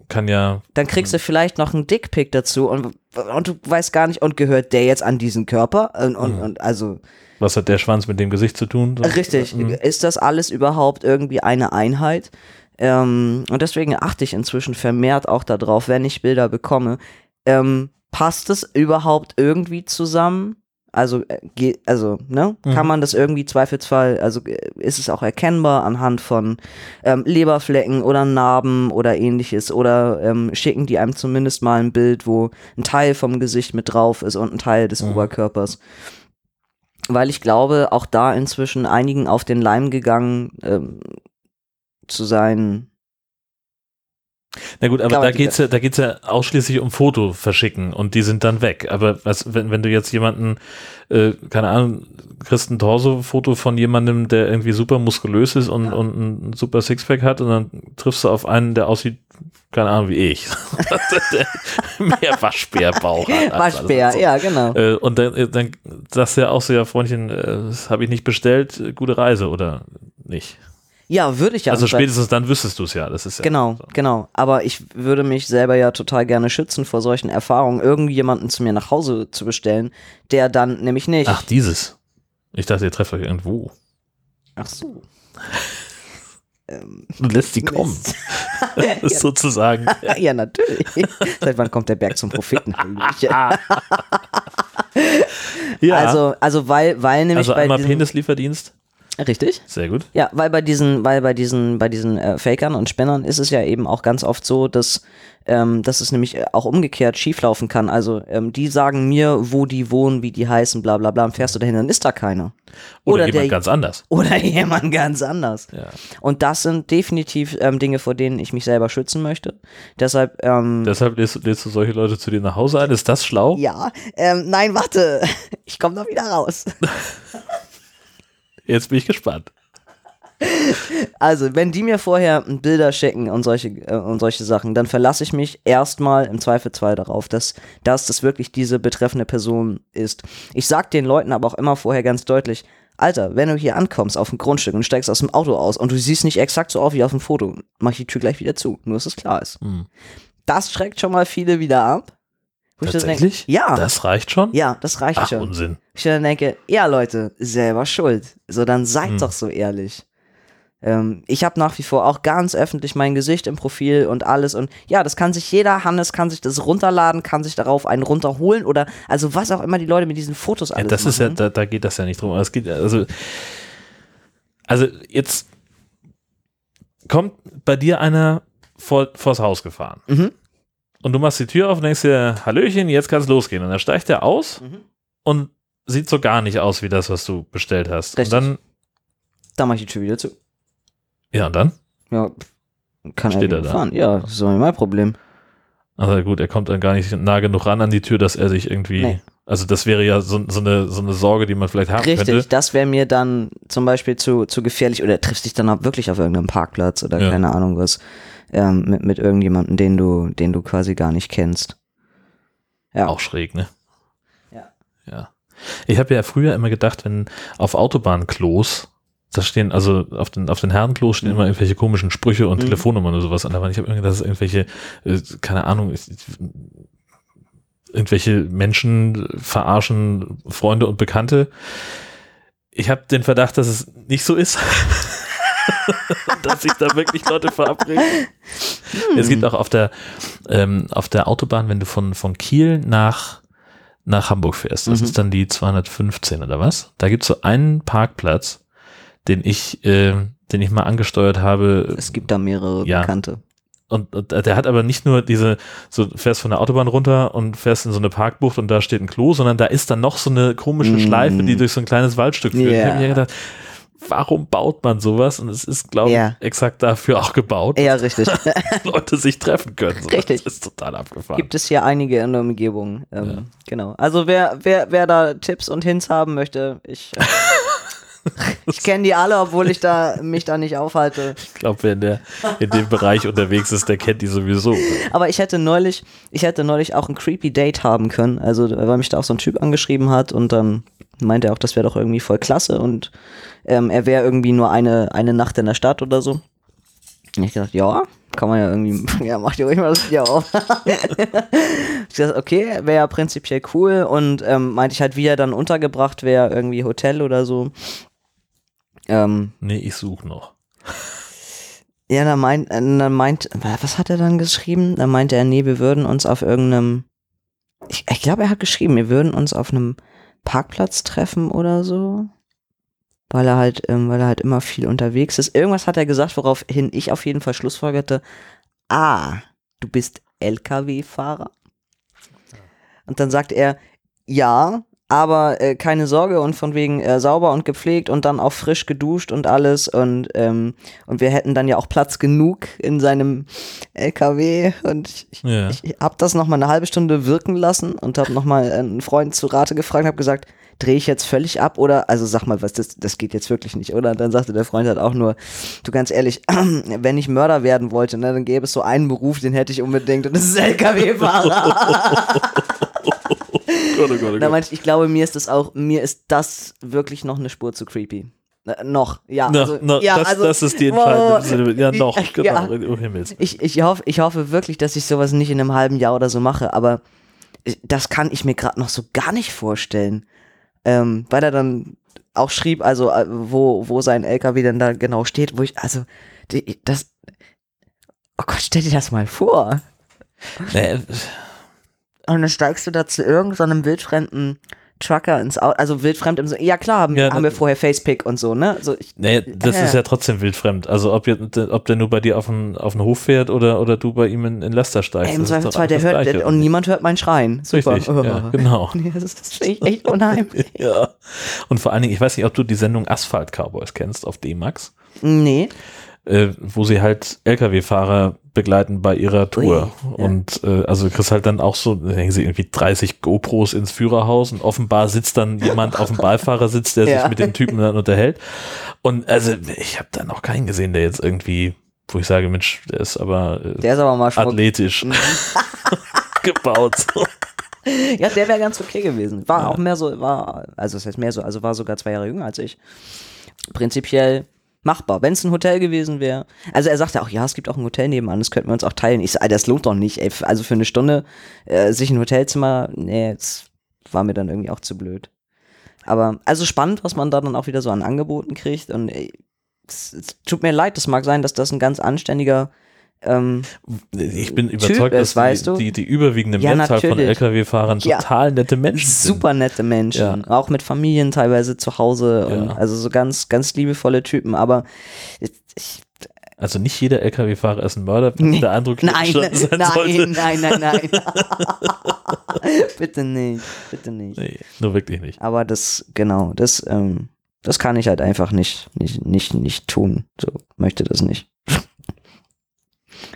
kann ja. dann kriegst du vielleicht noch einen Dickpick dazu und, und du weißt gar nicht, und gehört der jetzt an diesen Körper? Und, und, und also, Was hat der Schwanz mit dem Gesicht zu tun? Richtig. Mhm. Ist das alles überhaupt irgendwie eine Einheit? Ähm, und deswegen achte ich inzwischen vermehrt auch darauf, wenn ich Bilder bekomme. Ähm, passt es überhaupt irgendwie zusammen? Also, äh, also, ne? Mhm. Kann man das irgendwie Zweifelsfall, also äh, ist es auch erkennbar anhand von ähm, Leberflecken oder Narben oder ähnliches? Oder ähm, schicken die einem zumindest mal ein Bild, wo ein Teil vom Gesicht mit drauf ist und ein Teil des Mhm. Oberkörpers? weil ich glaube, auch da inzwischen einigen auf den Leim gegangen ähm, zu sein. Na gut, aber Kann da geht's ja, da geht's ja ausschließlich um Foto verschicken und die sind dann weg. Aber was, wenn, wenn du jetzt jemanden, äh, keine Ahnung, kriegst ein Torso-Foto von jemandem, der irgendwie super muskulös ist und, und ein super Sixpack hat und dann triffst du auf einen, der aussieht, keine Ahnung, wie ich. mehr Waschbärbauch hat. Waschbär, alles andere. ja, genau. Äh, und dann, äh, dann sagst du ja auch so, ja, Freundchen, äh, das habe ich nicht bestellt, gute Reise oder nicht. Ja, würde ich ja. also spätestens dann wüsstest du es ja. Das ist ja Genau, so. genau. Aber ich würde mich selber ja total gerne schützen vor solchen Erfahrungen, irgendjemanden zu mir nach Hause zu bestellen, der dann nämlich nicht. Ach, dieses. Ich dachte, ihr trefft euch irgendwo. Ach so. ähm, Du lässt sie kommen. Ist sozusagen. ja, natürlich. Seit wann kommt der Berg zum Propheten? Ja. Also, also weil, weil nämlich also bei einmal Penislieferdienst. Richtig? Sehr gut. Ja, weil bei diesen, weil bei diesen, bei diesen äh, Fakern und Spinnern ist es ja eben auch ganz oft so, dass, ähm, dass es nämlich äh, auch umgekehrt schieflaufen kann. Also ähm, die sagen mir, wo die wohnen, wie die heißen, bla bla bla, und fährst du dahin, dann ist da keiner. Oder, Oder jemand der- ganz anders. Oder jemand ganz anders. Ja. Und das sind definitiv ähm, Dinge, vor denen ich mich selber schützen möchte. Deshalb, ähm, Deshalb lädst, du- lädst du solche Leute zu dir nach Hause ein. Ist das schlau? ja, ähm, nein, warte, ich komme noch wieder raus. Jetzt bin ich gespannt. Also, wenn die mir vorher Bilder schicken und solche, äh, und solche Sachen, dann verlasse ich mich erstmal im Zweifelsfall darauf, dass, dass das wirklich diese betreffende Person ist. Ich sag den Leuten aber auch immer vorher ganz deutlich, Alter, wenn du hier ankommst auf ein Grundstück und steigst aus dem Auto aus und du siehst nicht exakt so auf wie auf dem Foto, mach ich die Tür gleich wieder zu, nur dass es klar ist. Hm. Das schreckt schon mal viele wieder ab. Wo ich das denke, Tatsächlich? ja, Das reicht schon? ja, das reicht Ach, schon. Unsinn. Ich dann denke, ja Leute, selber schuld. So, dann seid Hm. doch so ehrlich. Ähm, ich habe nach wie vor auch ganz öffentlich mein Gesicht im Profil und alles und ja, das kann sich jeder, Hannes kann sich das runterladen, kann sich darauf einen runterholen oder also was auch immer die Leute mit diesen Fotos Ja, alles das ist ja, machen. da, da geht das ja nicht drum. Es geht, also, also jetzt kommt bei dir einer vor, vors Haus gefahren. Mhm. Und du machst die Tür auf und denkst dir, Hallöchen, jetzt kann es losgehen. Und dann steigt er aus Mhm. und sieht so gar nicht aus wie das, was du bestellt hast. Richtig. Und dann, Da mache ich die Tür wieder zu. ja, und dann? Ja, kann Steht er er da? fahren. Ja, das ist doch nicht mein Problem. Also gut, er kommt dann gar nicht nah genug ran an die Tür, dass er sich irgendwie. Nee. Also das wäre ja so, so, eine, so eine Sorge, die man vielleicht haben Richtig, könnte. das wäre mir dann zum Beispiel zu, zu gefährlich oder triffst dich dann auch wirklich auf irgendeinem Parkplatz oder Ja. keine Ahnung was ähm, mit, mit irgendjemandem, den du, den du quasi gar nicht kennst. Ja. Auch schräg, ne? Ja. Ja. Ich habe ja früher immer gedacht, wenn auf Autobahnklos, da stehen, also auf den, auf den Herrenklos stehen Mhm. immer irgendwelche komischen Sprüche und Mhm. Telefonnummern oder sowas an. Aber ich habe immer gedacht, dass irgendwelche, äh, keine Ahnung, ich- irgendwelche Menschen verarschen Freunde und Bekannte. Ich habe den Verdacht, dass es nicht so ist. dass sich da wirklich Leute verabreden. Es gibt auch auf der, ähm, auf der Autobahn, wenn du von, von Kiel nach, nach Hamburg fährst, das Mhm. ist dann die 215 oder was? Da gibt es so einen Parkplatz, den ich, äh, den ich mal angesteuert habe. Es gibt da mehrere Ja. Bekannte. Und, und der hat aber nicht nur diese, so du fährst von der Autobahn runter und fährst in so eine Parkbucht und da steht ein Klo, sondern da ist dann noch so eine komische Mm. Schleife, die durch so ein kleines Waldstück führt. Ich Ja. habe mir gedacht, warum baut man sowas? Und es ist, glaube ich, Ja. exakt dafür auch gebaut, Ja, richtig. dass Leute sich treffen können. So, Richtig. Das ist total abgefahren. gibt es hier einige in der Umgebung. Ähm, Ja. Genau. Also wer, wer, wer da Tipps und Hints haben möchte, ich, äh, ich kenne die alle, obwohl ich da mich da nicht aufhalte. Ich glaube, wer in, der, in dem Bereich unterwegs ist, der kennt die sowieso. Aber ich hätte neulich, ich hätte neulich auch ein creepy Date haben können. Also, weil mich da auch so ein Typ angeschrieben hat und dann meinte er auch, das wäre doch irgendwie voll klasse und ähm, er wäre irgendwie nur eine, eine Nacht in der Stadt oder so. Und ich gedacht, ja, kann man ja irgendwie, ja, mach dir ruhig mal das Bier auf. ich dachte, okay, wäre ja prinzipiell cool und ähm, meinte ich halt, wie er dann untergebracht wäre, irgendwie Hotel oder so. Ähm, Nee, ich suche noch. ja, dann meint, äh, dann meint, was hat er dann geschrieben? Dann meinte er, nee, wir würden uns auf irgendeinem, ich, ich glaube, er hat geschrieben, wir würden uns auf einem Parkplatz treffen oder so. Weil er halt, ähm, weil er halt immer viel unterwegs ist. Irgendwas hat er gesagt, woraufhin ich auf jeden Fall schlussfolgerte, ah, du bist LKW-Fahrer? Und dann sagt er, ja, aber äh, keine Sorge und von wegen äh, sauber und gepflegt und dann auch frisch geduscht und alles und ähm, und wir hätten dann ja auch Platz genug in seinem LKW und ich, Ja. ich habe das noch mal eine halbe Stunde wirken lassen und habe noch mal einen Freund zu Rate gefragt, habe gesagt, drehe ich jetzt völlig ab oder also sag mal, was das das geht jetzt wirklich nicht, oder? Und dann sagte der Freund halt auch nur, du ganz ehrlich, wenn ich Mörder werden wollte, ne, dann gäbe es so einen Beruf, den hätte ich unbedingt und das ist LKW-Fahrer. Gott, oh Gott, oh Gott. meinte ich, ich glaube, mir ist das auch, mir ist das wirklich noch eine Spur zu creepy. Äh, noch, ja. Na, also, na, ja das, also, das ist die entscheidende. Ja, noch, Ja. genau. Oh Himmels. Ich, ich, hoffe, ich hoffe wirklich, dass ich sowas nicht in einem halben Jahr oder so mache, aber ich- das kann ich mir gerade noch so gar nicht vorstellen. Ähm, weil er dann auch schrieb, also äh, wo, wo sein LKW denn da genau steht, wo ich, also, die, das, oh Gott, stell dir das mal vor. Nee, Und dann steigst du da zu irgendeinem wildfremden Trucker ins Auto, also wildfremd im Sinne, ja klar, haben, Ja, haben wir vorher Facepick und so, ne? So, ich, nee, das Äh. ist ja trotzdem wildfremd. Also ob, jetzt, ob der nur bei dir auf den, auf den Hof fährt oder, oder du bei ihm in, in Laster steigst. im Zweifelsfall, der hört, Gleiche. und niemand hört mein Schreien. Super. Richtig, ja, genau. Nee, das, ist- das finde ich echt unheimlich. Ja. Und vor allen Dingen, ich weiß nicht, ob du die Sendung Asphalt Cowboys kennst auf D-Max, nee. Äh, wo sie halt Lkw-Fahrer begleiten bei ihrer Tour. Ui, ja. Und äh, also du kriegst halt dann auch so, da hängen sie irgendwie 30 GoPros ins Führerhaus und offenbar sitzt dann jemand auf dem Beifahrersitz, der Ja. sich mit den Typen dann unterhält. Und also ich habe da noch keinen gesehen, der jetzt irgendwie, wo ich sage, Mensch, der ist aber äh, Der ist aber mal schmuck. athletisch Mhm. gebaut. So. Ja, der wäre ganz okay gewesen. War auch mehr so, war, also das heißt mehr so, also war sogar zwei Jahre jünger als ich. Prinzipiell machbar, wenn es ein Hotel gewesen wäre. Also er sagte auch, ja, es gibt auch ein Hotel nebenan, das könnten wir uns auch teilen. Ich sage, das lohnt doch nicht, ey. Also für eine Stunde äh, sich ein Hotelzimmer, nee, das war mir dann irgendwie auch zu blöd. Aber, also spannend, was man da dann auch wieder so an Angeboten kriegt und es tut mir leid, das mag sein, dass das ein ganz anständiger ähm, Ich bin Typ überzeugt, ist, dass weißt die, die, die überwiegende Ja, Mehrzahl von natürlich. Lkw-Fahrern Ja. total nette Menschen sind. super nette Menschen, Ja. auch mit Familien teilweise zu Hause Ja. also so ganz, ganz liebevolle Typen, aber ich, ich, Also nicht jeder LKW-Fahrer ist ein Mörder, Nee. der Eindruck Nein, entstanden sein nein, sollte. nein, nein, nein. bitte nicht, bitte nicht. Nee, nur wirklich nicht. Aber das, genau, das, ähm, das kann ich halt einfach nicht, nicht, nicht, nicht tun. So, möchte das nicht.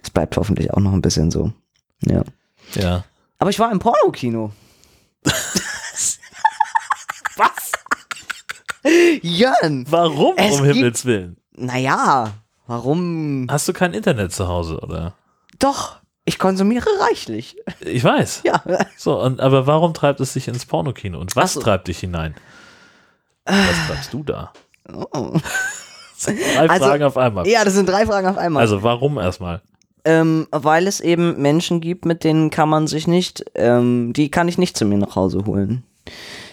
Es bleibt hoffentlich auch noch ein bisschen so. Ja. Ja. Aber ich war im Pornokino. Was? Jörn! Warum, Es um Himmels Willen? Naja, warum? Hast du kein Internet zu Hause, oder? Doch, ich konsumiere reichlich. Ich weiß. Ja. So, und, aber warum treibt es dich ins Pornokino? Und was so. treibt dich hinein? Was treibst du da? Oh. Drei Also- Fragen auf einmal. Ja, das sind drei Fragen auf einmal. Also warum erstmal? Ähm, weil es eben Menschen gibt, mit denen kann man sich nicht, ähm, die kann ich nicht zu mir nach Hause holen.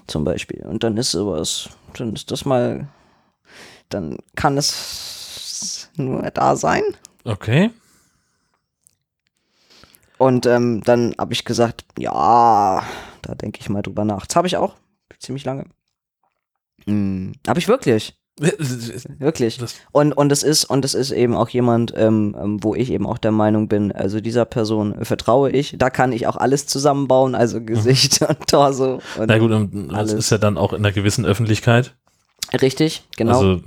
Zum Beispiel. Und dann ist sowas, dann ist das mal, dann kann es nur da sein. Okay. Und ähm, dann habe ich gesagt, ja, da denke ich mal drüber nach. Das habe ich auch, ziemlich lange. Hm, habe ich wirklich. Wirklich. Das- Und, und es ist, und es ist eben auch jemand, ähm, ähm, wo ich eben auch der Meinung bin, also dieser Person vertraue ich. Da kann ich auch alles zusammenbauen, also Gesicht und Torso. Und Na gut, und das Alles. ist ja dann auch in einer gewissen Öffentlichkeit. Richtig, genau. Also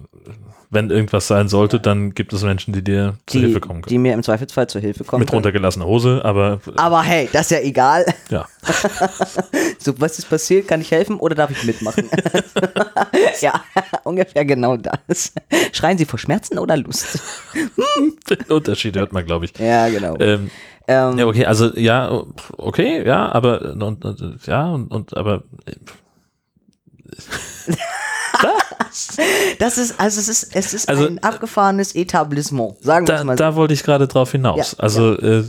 wenn irgendwas sein sollte, dann gibt es Menschen, die dir zur die, Hilfe kommen die können. mir im Zweifelsfall zur Hilfe kommen. Mit können. runtergelassener Hose, aber Aber hey, das ist ja egal. ja. So, was ist passiert? Kann ich helfen oder darf ich mitmachen? ja, ungefähr genau das. Schreien Sie vor Schmerzen oder Lust? Den Unterschied hört man, glaube ich. Ja, genau. Ähm, Ähm, ja, okay, also ja, okay, ja, aber und, und, ja, und, und aber äh, Das ist, also es ist, es ist Also- ein abgefahrenes Etablissement, sagen wir da, mal so. da wollte ich gerade drauf hinaus. Ja, also äh,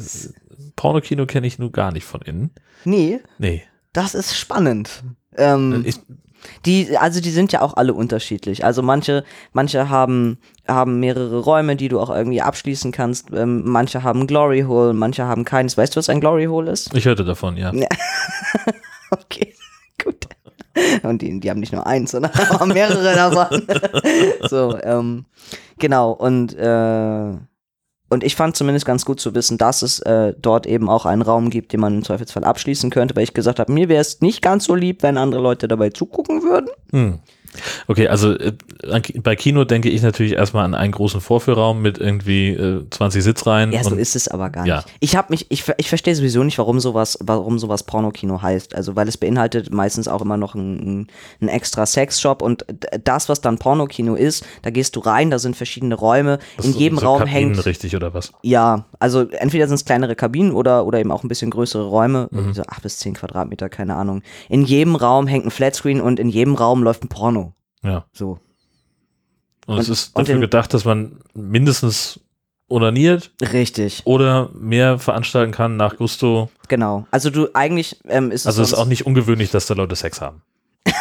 Pornokino kenne ich nun gar nicht von innen. Nee, Nee. das ist spannend. Ähm, Ich, die, also die sind ja auch alle unterschiedlich. Also manche, manche haben, haben mehrere Räume, die du auch irgendwie abschließen kannst. Ähm, manche haben Glory Hole, manche haben keines. Weißt du, was ein Glory Hole ist? ich hörte davon, ja. Okay, gut. Und die, die haben nicht nur eins, sondern haben mehrere davon. so, ähm, genau. Und, äh, und ich fand zumindest ganz gut zu wissen, dass es äh, dort eben auch einen Raum gibt, den man im Zweifelsfall abschließen könnte, weil ich gesagt habe, mir wäre es nicht ganz so lieb, wenn andere Leute dabei zugucken würden. Hm. Okay, also äh, bei Kino denke ich natürlich erstmal an einen großen Vorführraum mit irgendwie äh, 20 Sitzreihen. Ja, so ist es aber gar Ja. nicht. Ich habe mich, ich, ich verstehe sowieso nicht, warum sowas, warum sowas Pornokino heißt. Also weil es beinhaltet meistens auch immer noch einen ein extra Sexshop und das, was dann Pornokino ist, da gehst du rein, da sind verschiedene Räume, das in jedem so Raum Kabinen hängt. richtig oder was? Ja, also entweder sind es kleinere Kabinen oder, oder eben auch ein bisschen größere Räume, Mhm. so acht bis zehn Quadratmeter, keine Ahnung. In jedem Raum hängt ein Flatscreen und in jedem Raum läuft ein Porno. Ja. So. Und, es Und- ist und dafür gedacht, dass man mindestens onaniert Richtig, oder mehr veranstalten kann nach Gusto. genau. Also du eigentlich ähm, ist es. Also es ist auch nicht ungewöhnlich, dass da Leute Sex haben.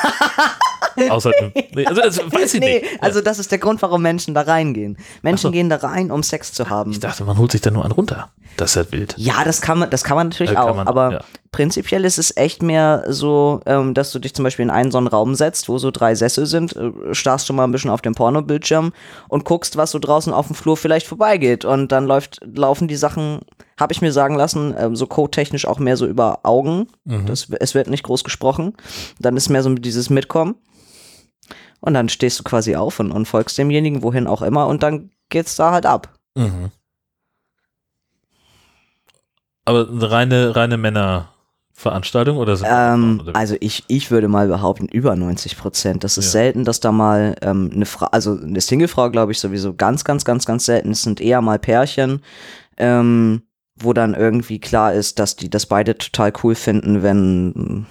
Außer, nee, also das weiß ich nee, nicht. also das ist der Grund, warum Menschen da reingehen. Menschen so. gehen da rein, um Sex zu haben. ich dachte, man holt sich da nur einen runter. Das ist halt wild. Ja, das kann man, das kann man natürlich kann auch, man, aber ja. Prinzipiell ist es echt mehr so, ähm, dass du dich zum Beispiel in einen so einen Raum setzt, wo so drei Sessel sind, äh, starrst du mal ein bisschen auf dem Pornobildschirm und guckst, was so draußen auf dem Flur vielleicht vorbeigeht und dann läuft, laufen die Sachen, habe ich mir sagen lassen, ähm, so codetechnisch auch mehr so über Augen. Mhm. Das, es wird nicht groß gesprochen. Dann ist mehr so dieses Mitkommen. Und dann stehst du quasi auf und, und folgst demjenigen, wohin auch immer, und dann geht's da halt ab. Mhm. Aber eine reine, reine Männerveranstaltung oder sind Ähm, also ich, ich würde mal behaupten, über 90 Prozent. Das ist Ja. selten, dass da mal ähm, eine Frau, also eine Singlefrau, glaube ich, sowieso ganz, ganz, ganz, ganz selten. Es sind eher mal Pärchen, ähm, wo dann irgendwie klar ist, dass die das beide total cool finden, wenn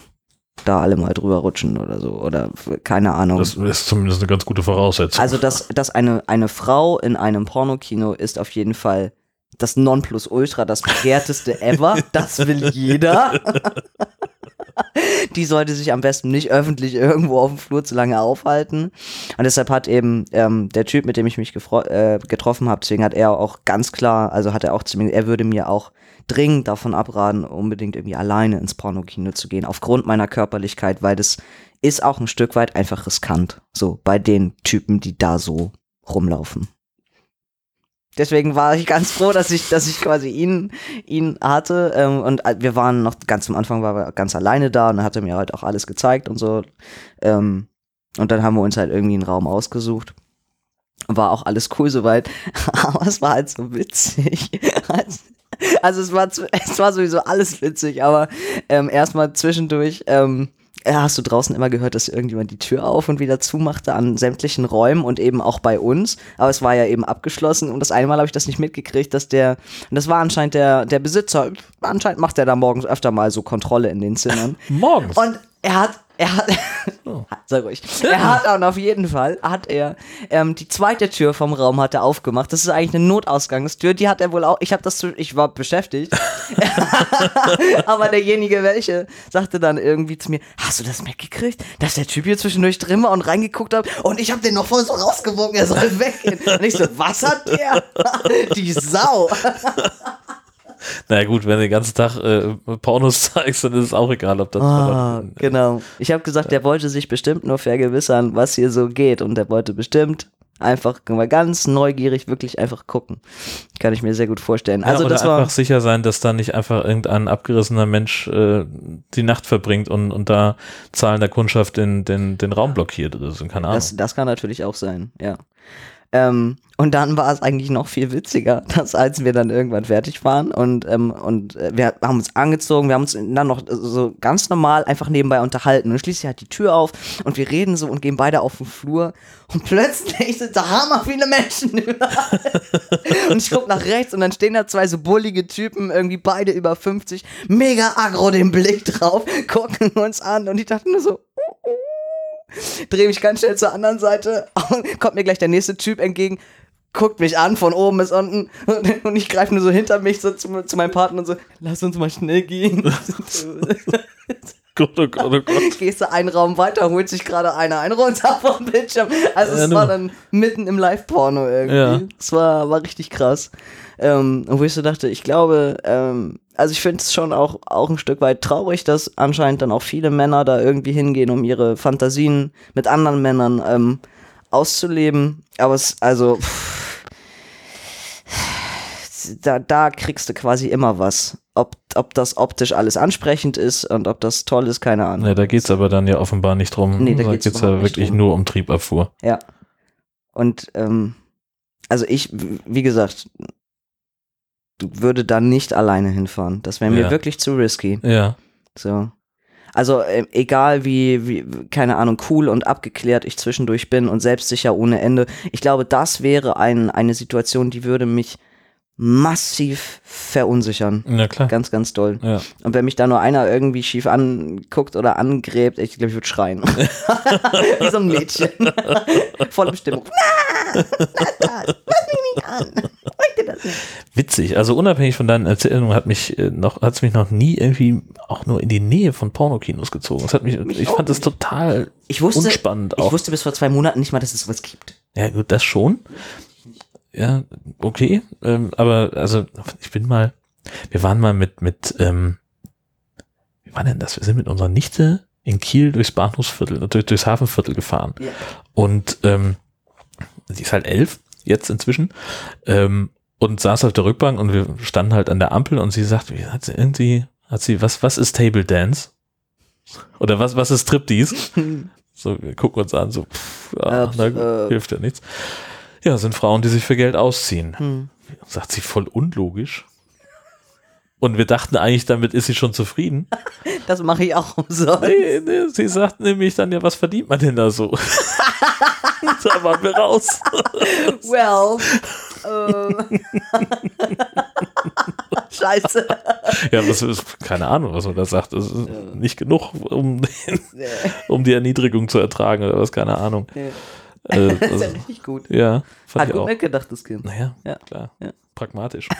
da alle mal drüber rutschen oder so. Oder keine Ahnung. das ist zumindest eine ganz gute Voraussetzung. Also, dass, dass eine, eine Frau in einem Pornokino ist auf jeden Fall das Nonplusultra, das begehrteste ever. Das will jeder. Die sollte sich am besten nicht öffentlich irgendwo auf dem Flur zu lange aufhalten. Und deshalb hat eben ähm, der Typ, mit dem ich mich äh, getroffen habe, deswegen hat er auch ganz klar, also hat er auch zu mir, er würde mir auch dringend davon abraten, unbedingt irgendwie alleine ins Pornokino zu gehen, aufgrund meiner Körperlichkeit, weil das ist auch ein Stück weit einfach riskant. So, bei den Typen, die da so rumlaufen. Deswegen war ich ganz froh, dass ich, dass ich quasi ihn, ihn hatte. Ähm, und äh, wir waren noch ganz am Anfang war er ganz alleine da und er hatte mir halt auch alles gezeigt und so. Ähm, und dann haben wir uns halt irgendwie einen Raum ausgesucht. War auch alles cool soweit. Aber es war halt so witzig. Also es war, es war sowieso alles witzig, aber ähm, erstmal zwischendurch ähm, hast du draußen immer gehört, dass irgendjemand die Tür auf und wieder zumachte an sämtlichen Räumen und eben auch bei uns. Aber es war ja eben abgeschlossen und das eine Mal habe ich das nicht mitgekriegt, dass der, und das war anscheinend der, der Besitzer, anscheinend macht er da morgens öfter mal so Kontrolle in den Zimmern. Morgens. Und er hat, er hat, Oh. sei ruhig. Er hat und auf jeden Fall hat er ähm, die zweite Tür vom Raum hat er aufgemacht. Das ist eigentlich eine Notausgangstür. Die hat er wohl auch. Ich habe das, zu, ich war beschäftigt. Aber derjenige welche sagte dann irgendwie zu mir: Hast du das mitgekriegt, dass der Typ hier zwischendurch drin war und reingeguckt hat? Und ich habe den noch voll so rausgewogen, er soll weggehen. Und ich so: Was hat der? die Sau. Na gut, wenn du den ganzen Tag äh, Pornos zeigst, dann ist es auch egal, ob das. Ah, genau. Ich habe gesagt, der wollte sich bestimmt nur vergewissern, was hier so geht. Und der wollte bestimmt einfach mal ganz neugierig wirklich einfach gucken. Kann ich mir sehr gut vorstellen. Ja, Also das war. einfach sicher sein, dass da nicht einfach irgendein abgerissener Mensch äh, die Nacht verbringt und, und da zahlender Kundschaft den, den, den Raum blockiert oder so, keine Ahnung. Das, das kann natürlich auch sein, ja. Ähm, und dann war es eigentlich noch viel witziger, dass als wir dann irgendwann fertig waren und, ähm, und äh, wir haben uns angezogen, wir haben uns dann noch so ganz normal einfach nebenbei unterhalten und schließlich hat die Tür auf und wir reden so und gehen beide auf den Flur und plötzlich sind da hammer viele Menschen überall. und ich guck nach rechts und dann stehen da zwei so bullige Typen, irgendwie beide über 50, mega aggro den Blick drauf, gucken uns an und ich dachte nur so, drehe mich ganz schnell zur anderen Seite kommt mir gleich der nächste Typ entgegen, guckt mich an von oben bis unten und, und ich greife nur so hinter mich so zu, zu meinem Partner und so, lass uns mal schnell gehen. Gott, oh Gott, oh Gott. Gehst du einen Raum weiter, holt sich gerade einer einen runter vom Bildschirm. Also Ja, es war dann mitten im Live-Porno irgendwie. Ja. Es war, war richtig krass. Ähm, wo ich so dachte, ich glaube, ähm, also ich finde es schon auch, auch ein Stück weit traurig, dass anscheinend dann auch viele Männer da irgendwie hingehen, um ihre Fantasien mit anderen Männern ähm, auszuleben. Aber es, also, pff, da, da kriegst du quasi immer was. Ob, ob das optisch alles ansprechend ist und ob das toll ist, keine Ahnung. Ja, da geht's aber dann ja offenbar nicht drum. Nee, da da geht's geht's, ja wirklich drum. nur um Triebabfuhr. Ja. Und ähm, also ich, wie gesagt, würde da nicht alleine hinfahren. Das wäre mir Ja. wirklich zu risky. Ja. So. Also ähm, egal wie, wie, keine Ahnung, cool und abgeklärt ich zwischendurch bin und selbstsicher ohne Ende. Ich glaube, das wäre ein, eine Situation, die würde mich massiv verunsichern. Na klar. Ganz, ganz doll. Ja. Und wenn mich da nur einer irgendwie schief anguckt oder angräbt, ich glaube, ich würde schreien. Wie so ein Mädchen. Volle Bestimmung. Na, na, na, lass mich nicht an. Möchte das nicht. Witzig. Also unabhängig von deinen Erzählungen hat mich äh, noch, hat's mich noch nie irgendwie auch nur in die Nähe von Pornokinos gezogen. Das hat mich, ich auch fand das total Ich wusste, unspannend ich auch. wusste bis vor zwei Monaten nicht mal, dass es sowas gibt. Ja, gut, das schon. Ja, okay. Ähm, aber also, ich bin mal, wir waren mal mit, mit, ähm, wie war denn das? Wir sind mit unserer Nichte in Kiel durchs Bahnhofsviertel, durch, durchs Hafenviertel gefahren. Ja. Und ähm, sie ist halt elf, jetzt inzwischen, ähm, und saß auf der Rückbank und wir standen halt an der Ampel und sie sagt, wie hat sie irgendwie, hat sie, was, was ist Table Dance? Oder was, was ist Striptease? So, wir gucken uns an, so, pff, ja, Äh, na gut, äh. hilft ja nichts. Ja, sind Frauen, die sich für Geld ausziehen. Hm. Sagt sie voll unlogisch. Und wir dachten eigentlich, damit ist sie schon zufrieden. Das mache ich auch umsonst. Nee, nee, sie sagt nämlich dann ja, was verdient man denn da so? da waren wir raus. Well. ähm. Scheiße. Ja, was ist, keine Ahnung, was man da sagt. Das ist nicht genug, um, den, um die Erniedrigung zu ertragen oder was, keine Ahnung. Ja. Äh, Das ist also, ja richtig gut. ja, Hat gut auch. mitgedacht, das Kind. Naja, Ja. klar. Ja. Pragmatisch.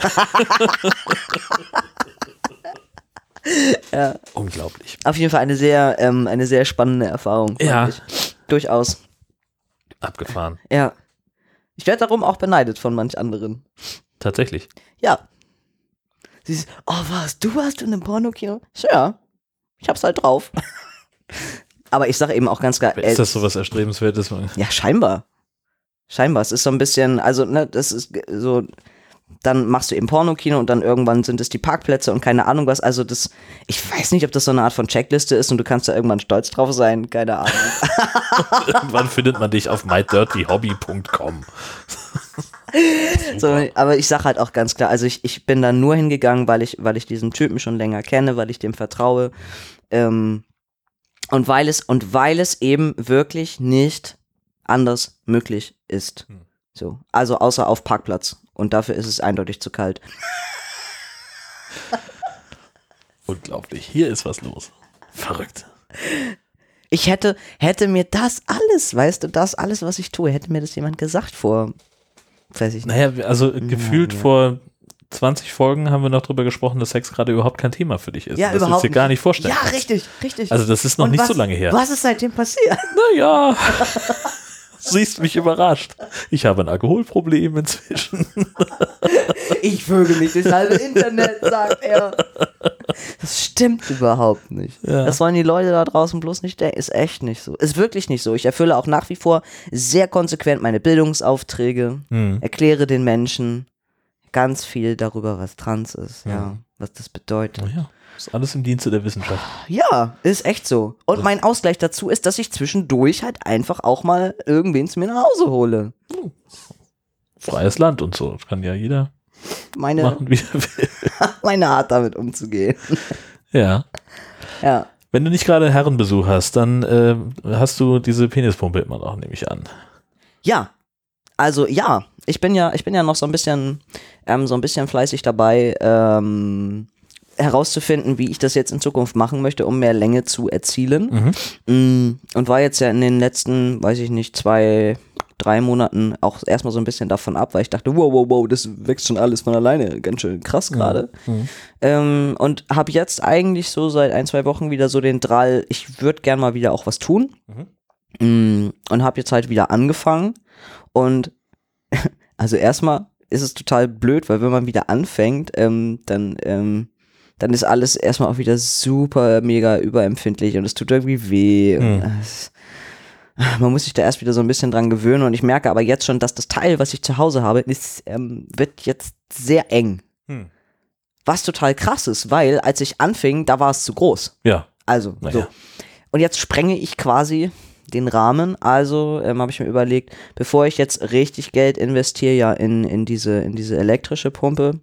Ja. Unglaublich. Auf jeden Fall eine sehr, ähm, eine sehr spannende Erfahrung. Ja. Ich. Durchaus. Abgefahren. Ja. Ich werde darum auch beneidet von manch anderen. Tatsächlich. Ja. Sie ist, oh was, du warst in einem Pornokino? So, Ja. Ich hab's halt drauf. Aber ich sage eben auch ganz klar, Ist äh, das sowas Erstrebenswertes? Man- ja, scheinbar. Scheinbar. Es ist so ein bisschen, also, ne, das ist so, dann machst du eben Pornokino und dann irgendwann sind es die Parkplätze und keine Ahnung was. Also das, ich weiß nicht, ob das so eine Art von Checkliste ist und du kannst da irgendwann stolz drauf sein, keine Ahnung. Irgendwann findet man dich auf mydirtyhobby.com. So, aber ich sag halt auch ganz klar, also ich, ich bin da nur hingegangen, weil ich, weil ich diesen Typen schon länger kenne, weil ich dem vertraue. Ähm, und weil es, und weil es eben wirklich nicht anders möglich ist. Hm. So. Also außer auf Parkplatz. Und dafür ist es eindeutig zu kalt. Unglaublich. Hier ist was los. Verrückt. Ich hätte, hätte mir das alles, weißt du, das alles, was ich tue, hätte mir das jemand gesagt vor, weiß ich nicht. Naja, also gefühlt ja. vor 20 Folgen haben wir noch drüber gesprochen, dass Sex gerade überhaupt kein Thema für dich ist. Ja, das überhaupt ist dir gar nicht vorstellen. Ja, richtig, richtig. Also das ist noch Und nicht was, so lange her. Was ist seitdem passiert? Naja. Siehst mich überrascht. Ich habe ein Alkoholproblem inzwischen. Ich vögel mich durchs halbe Internet, sagt er. Das stimmt überhaupt nicht. Ja. Das wollen die Leute da draußen bloß nicht denken. Ist echt nicht so. Ist wirklich nicht so. Ich erfülle auch nach wie vor sehr konsequent meine Bildungsaufträge, Hm. erkläre den Menschen ganz viel darüber, was trans ist, ja, Ja. was das bedeutet. Naja, ist alles im Dienste der Wissenschaft. Ja, ist echt so. Und mein Ausgleich dazu ist, dass ich zwischendurch halt einfach auch mal irgendwen zu mir nach Hause hole. Freies Land und so. Das kann ja jeder Meine, machen, wie er will. meine Art damit umzugehen. Ja. Ja. Wenn du nicht gerade Herrenbesuch hast, dann äh, hast du diese Penispumpe immer noch, nehme ich an. Ja, also ja, ich bin ja, ich bin ja noch so ein bisschen, ähm, so ein bisschen fleißig dabei, ähm, herauszufinden, wie ich das jetzt in Zukunft machen möchte, um mehr Länge zu erzielen. Mm, Und war jetzt ja in den letzten, weiß ich nicht, zwei, drei Monaten auch erstmal so ein bisschen davon ab, weil ich dachte, wow, wow, wow, das wächst schon alles von alleine, ganz schön krass gerade. Ähm, und habe jetzt eigentlich so seit ein, zwei Wochen wieder so den Drall, ich würde gern mal wieder auch was tun. Mm, Und habe jetzt halt wieder angefangen. Und also erstmal ist es total blöd, weil wenn man wieder anfängt, ähm, dann, ähm, dann ist alles erstmal auch wieder super mega überempfindlich und es tut irgendwie weh. Und es, man muss sich da erst wieder so ein bisschen dran gewöhnen und ich merke aber jetzt schon, dass das Teil, was ich zu Hause habe, ist, ähm, wird jetzt sehr eng. Hm. Was total krass ist, weil als ich anfing, da war es zu groß. Ja. Also, Naja. so. Und jetzt sprenge ich quasi den Rahmen. Also ähm, habe ich mir überlegt, bevor ich jetzt richtig Geld investiere, ja in, in, diese, in diese elektrische Pumpe,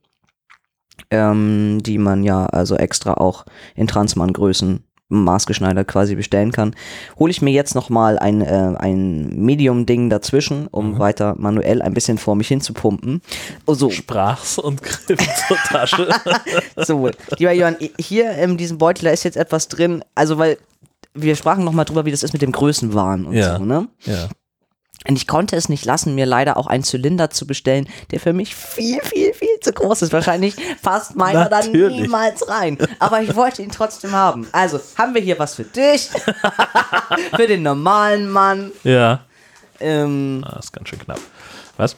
ähm, die man ja also extra auch in Transmann-Größen maßgeschneidert quasi bestellen kann, hole ich mir jetzt nochmal ein, äh, ein Medium-Ding dazwischen, um weiter manuell ein bisschen vor mich hin zu pumpen. Oh, so, Sprach's und griff zur Tasche. so, lieber Jörn, hier in diesem Beutel, da ist jetzt etwas drin, also weil wir sprachen nochmal drüber, wie das ist mit dem Größenwahn und Ja. so, ne? ja. Und ich konnte es nicht lassen, mir leider auch einen Zylinder zu bestellen, der für mich viel, viel, viel zu groß ist. Wahrscheinlich passt meiner dann niemals rein. Aber ich wollte ihn trotzdem haben. Also, haben wir hier was für dich? für den normalen Mann. Ja. Ähm, Ah, ist ganz schön knapp. Was?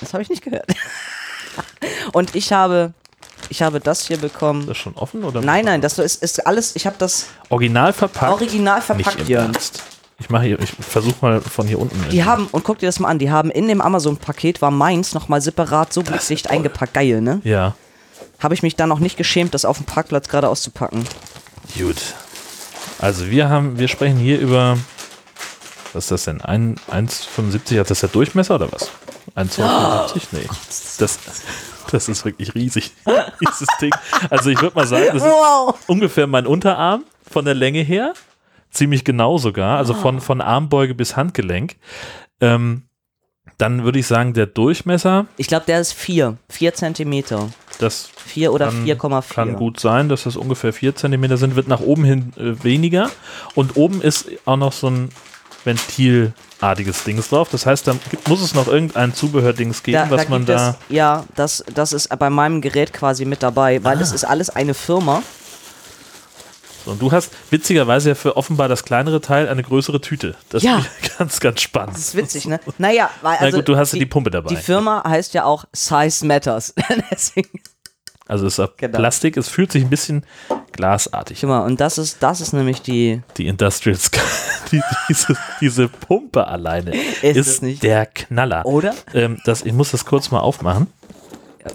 das habe ich nicht gehört. Und ich habe, ich habe das hier bekommen. Ist das schon offen oder? Nein, nein, das ist, ist alles, ich habe das Original verpackt. original verpackt. Ernst. Ich mache hier, ich versuche mal von hier unten. Die haben, und guck dir das mal an, die haben in dem Amazon-Paket war meins nochmal separat so blickdicht toll. eingepackt. Geil, ne? Ja. Habe ich mich dann noch nicht geschämt, das auf dem Parkplatz gerade auszupacken. Gut. Also wir haben, wir sprechen hier über, was ist das denn? Ein- 1,75 hat das der Durchmesser oder was? 1,75? Nee. Das, das ist wirklich riesig, dieses Ding. Also ich würde mal sagen, das ist Wow! ungefähr mein Unterarm von der Länge her. Ziemlich genau sogar, also von, von Armbeuge bis Handgelenk. Ähm, dann würde ich sagen, der Durchmesser, Ich glaube, der ist 4. 4 Zentimeter. das 4 oder kann, 4,4. kann gut sein, dass das ungefähr 4 cm sind, wird nach oben hin äh, weniger. Und oben ist auch noch so ein ventilartiges Dings drauf. Das heißt, da muss es noch irgendein Zubehördings geben, Da, was da man da. es, ja, das, das ist bei meinem Gerät quasi mit dabei, weil Ah. es ist alles eine Firma. So, und du hast witzigerweise ja für offenbar das kleinere Teil eine größere Tüte. Das Ja. ist ganz, ganz spannend. Das ist witzig, ne? Naja, weil also Na gut, du hast ja die Pumpe dabei. Die Firma heißt ja auch Size Matters. Deswegen, Also es ist Genau. Plastik, es fühlt sich ein bisschen glasartig. Guck mal, und das ist, das ist nämlich die. Die Industrial Sky, die, diese, diese Pumpe alleine Ist ist, nicht? der Knaller. Oder? Ähm, das, ich muss das kurz mal aufmachen,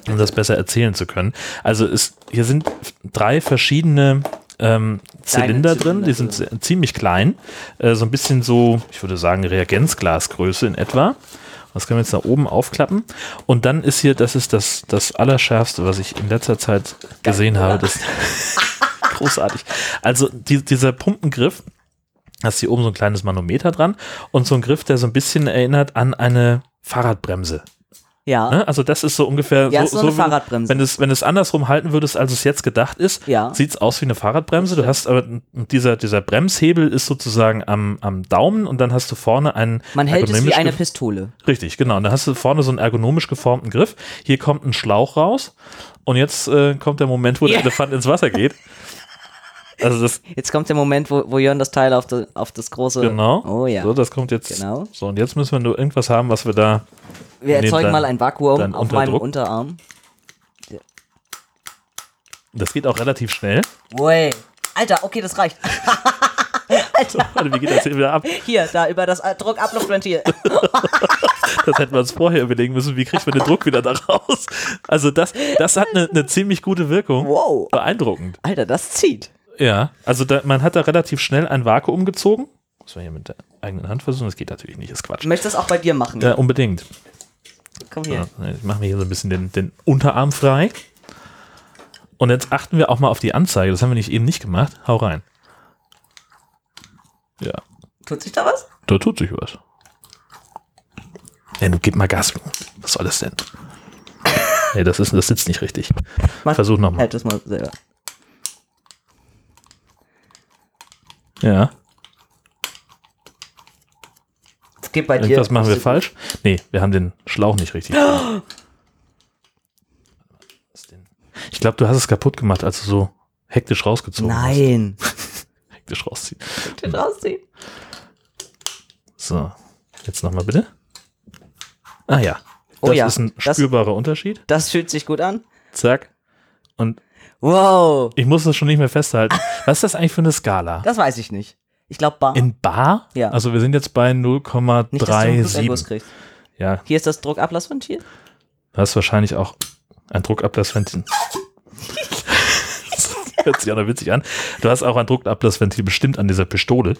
um das besser erzählen zu können. Also es, hier sind drei verschiedene ähm, Zylinder drin, die sind sehr- ziemlich klein, äh, so ein bisschen so, ich würde sagen, Reagenzglasgröße in etwa. Das können wir jetzt nach oben aufklappen. Und dann ist hier, das ist das, das Allerschärfste, was ich in letzter Zeit gesehen habe. Das großartig. Also die, dieser Pumpengriff, hast hier oben so ein kleines Manometer dran und so ein Griff, der so ein bisschen erinnert an eine Fahrradbremse. Ja. Ne? Also das ist so ungefähr Ja, so, so eine wie- Fahrradbremse. Wenn du es wenn du es andersrum halten würdest, als es jetzt gedacht ist, Ja. sieht es aus wie eine Fahrradbremse. Du hast aber dieser, dieser Bremshebel ist sozusagen am, am Daumen und dann hast du vorne einen Man hält es wie eine Pistole. Richtig, genau. Und dann hast du vorne so einen ergonomisch geformten Griff. Hier kommt ein Schlauch raus und jetzt äh, kommt der Moment, wo Ja. der Elefant ins Wasser geht. Also das Jetzt kommt der Moment, wo, wo Jörn das Teil auf, de, auf das große. genau. Oh ja. So, das kommt jetzt. Genau. So und jetzt müssen wir nur irgendwas haben, was wir da. Wir erzeugen dein- mal ein Vakuum auf meinem. Unterarm. Das geht auch relativ schnell. Ui. Alter, okay, das reicht. Warte, wie geht das hier wieder ab? Hier, da über das äh, Druckabluftventil. Das hätten wir uns vorher überlegen müssen, wie kriegt man den Druck wieder da raus. Also das, das hat eine, eine ziemlich gute Wirkung. Wow. Beeindruckend. Alter, das zieht. Ja, also da, man hat da relativ schnell ein Vakuum gezogen. Muss man hier mit der eigenen Hand versuchen. Das geht natürlich nicht, ist Quatsch. Ich möchte das auch bei dir machen. Ja, unbedingt. Komm hier. Ja, ich mache mir hier so ein bisschen den, den Unterarm frei. Und jetzt achten wir auch mal auf die Anzeige. Das haben wir nicht eben nicht gemacht. Hau rein. Ja, Tut sich da was? da tut sich was. Ja, nun gib mal Gas. Was soll das denn? Nee, das, ist, das sitzt nicht richtig. Mach- Versuch nochmal. Halt das mal selber. Ja. Es geht bei dir. Irgendwas machen wir falsch. Nee, wir haben den Schlauch nicht richtig. Denn? Ich glaube, du hast es kaputt gemacht, als du so hektisch rausgezogen hast. Nein. Hektisch rausziehen. Den rausziehen. So, jetzt nochmal bitte. Ah ja. Oh Das ja, ist ein das- spürbarer Unterschied. Das fühlt sich gut an. Zack. Und Wow. ich muss das schon nicht mehr festhalten. Was ist das eigentlich für eine Skala? Das weiß ich nicht. Ich glaube Bar. In Bar? Ja. Also wir sind jetzt bei nicht, dass du einen Bluterguss 0,37. kriegst. Ja, Hier ist das Druckablassventil. du hast wahrscheinlich auch ein Druckablassventil. Das Hört sich auch noch witzig an. Du hast auch ein Druckablassventil bestimmt an dieser Pistole.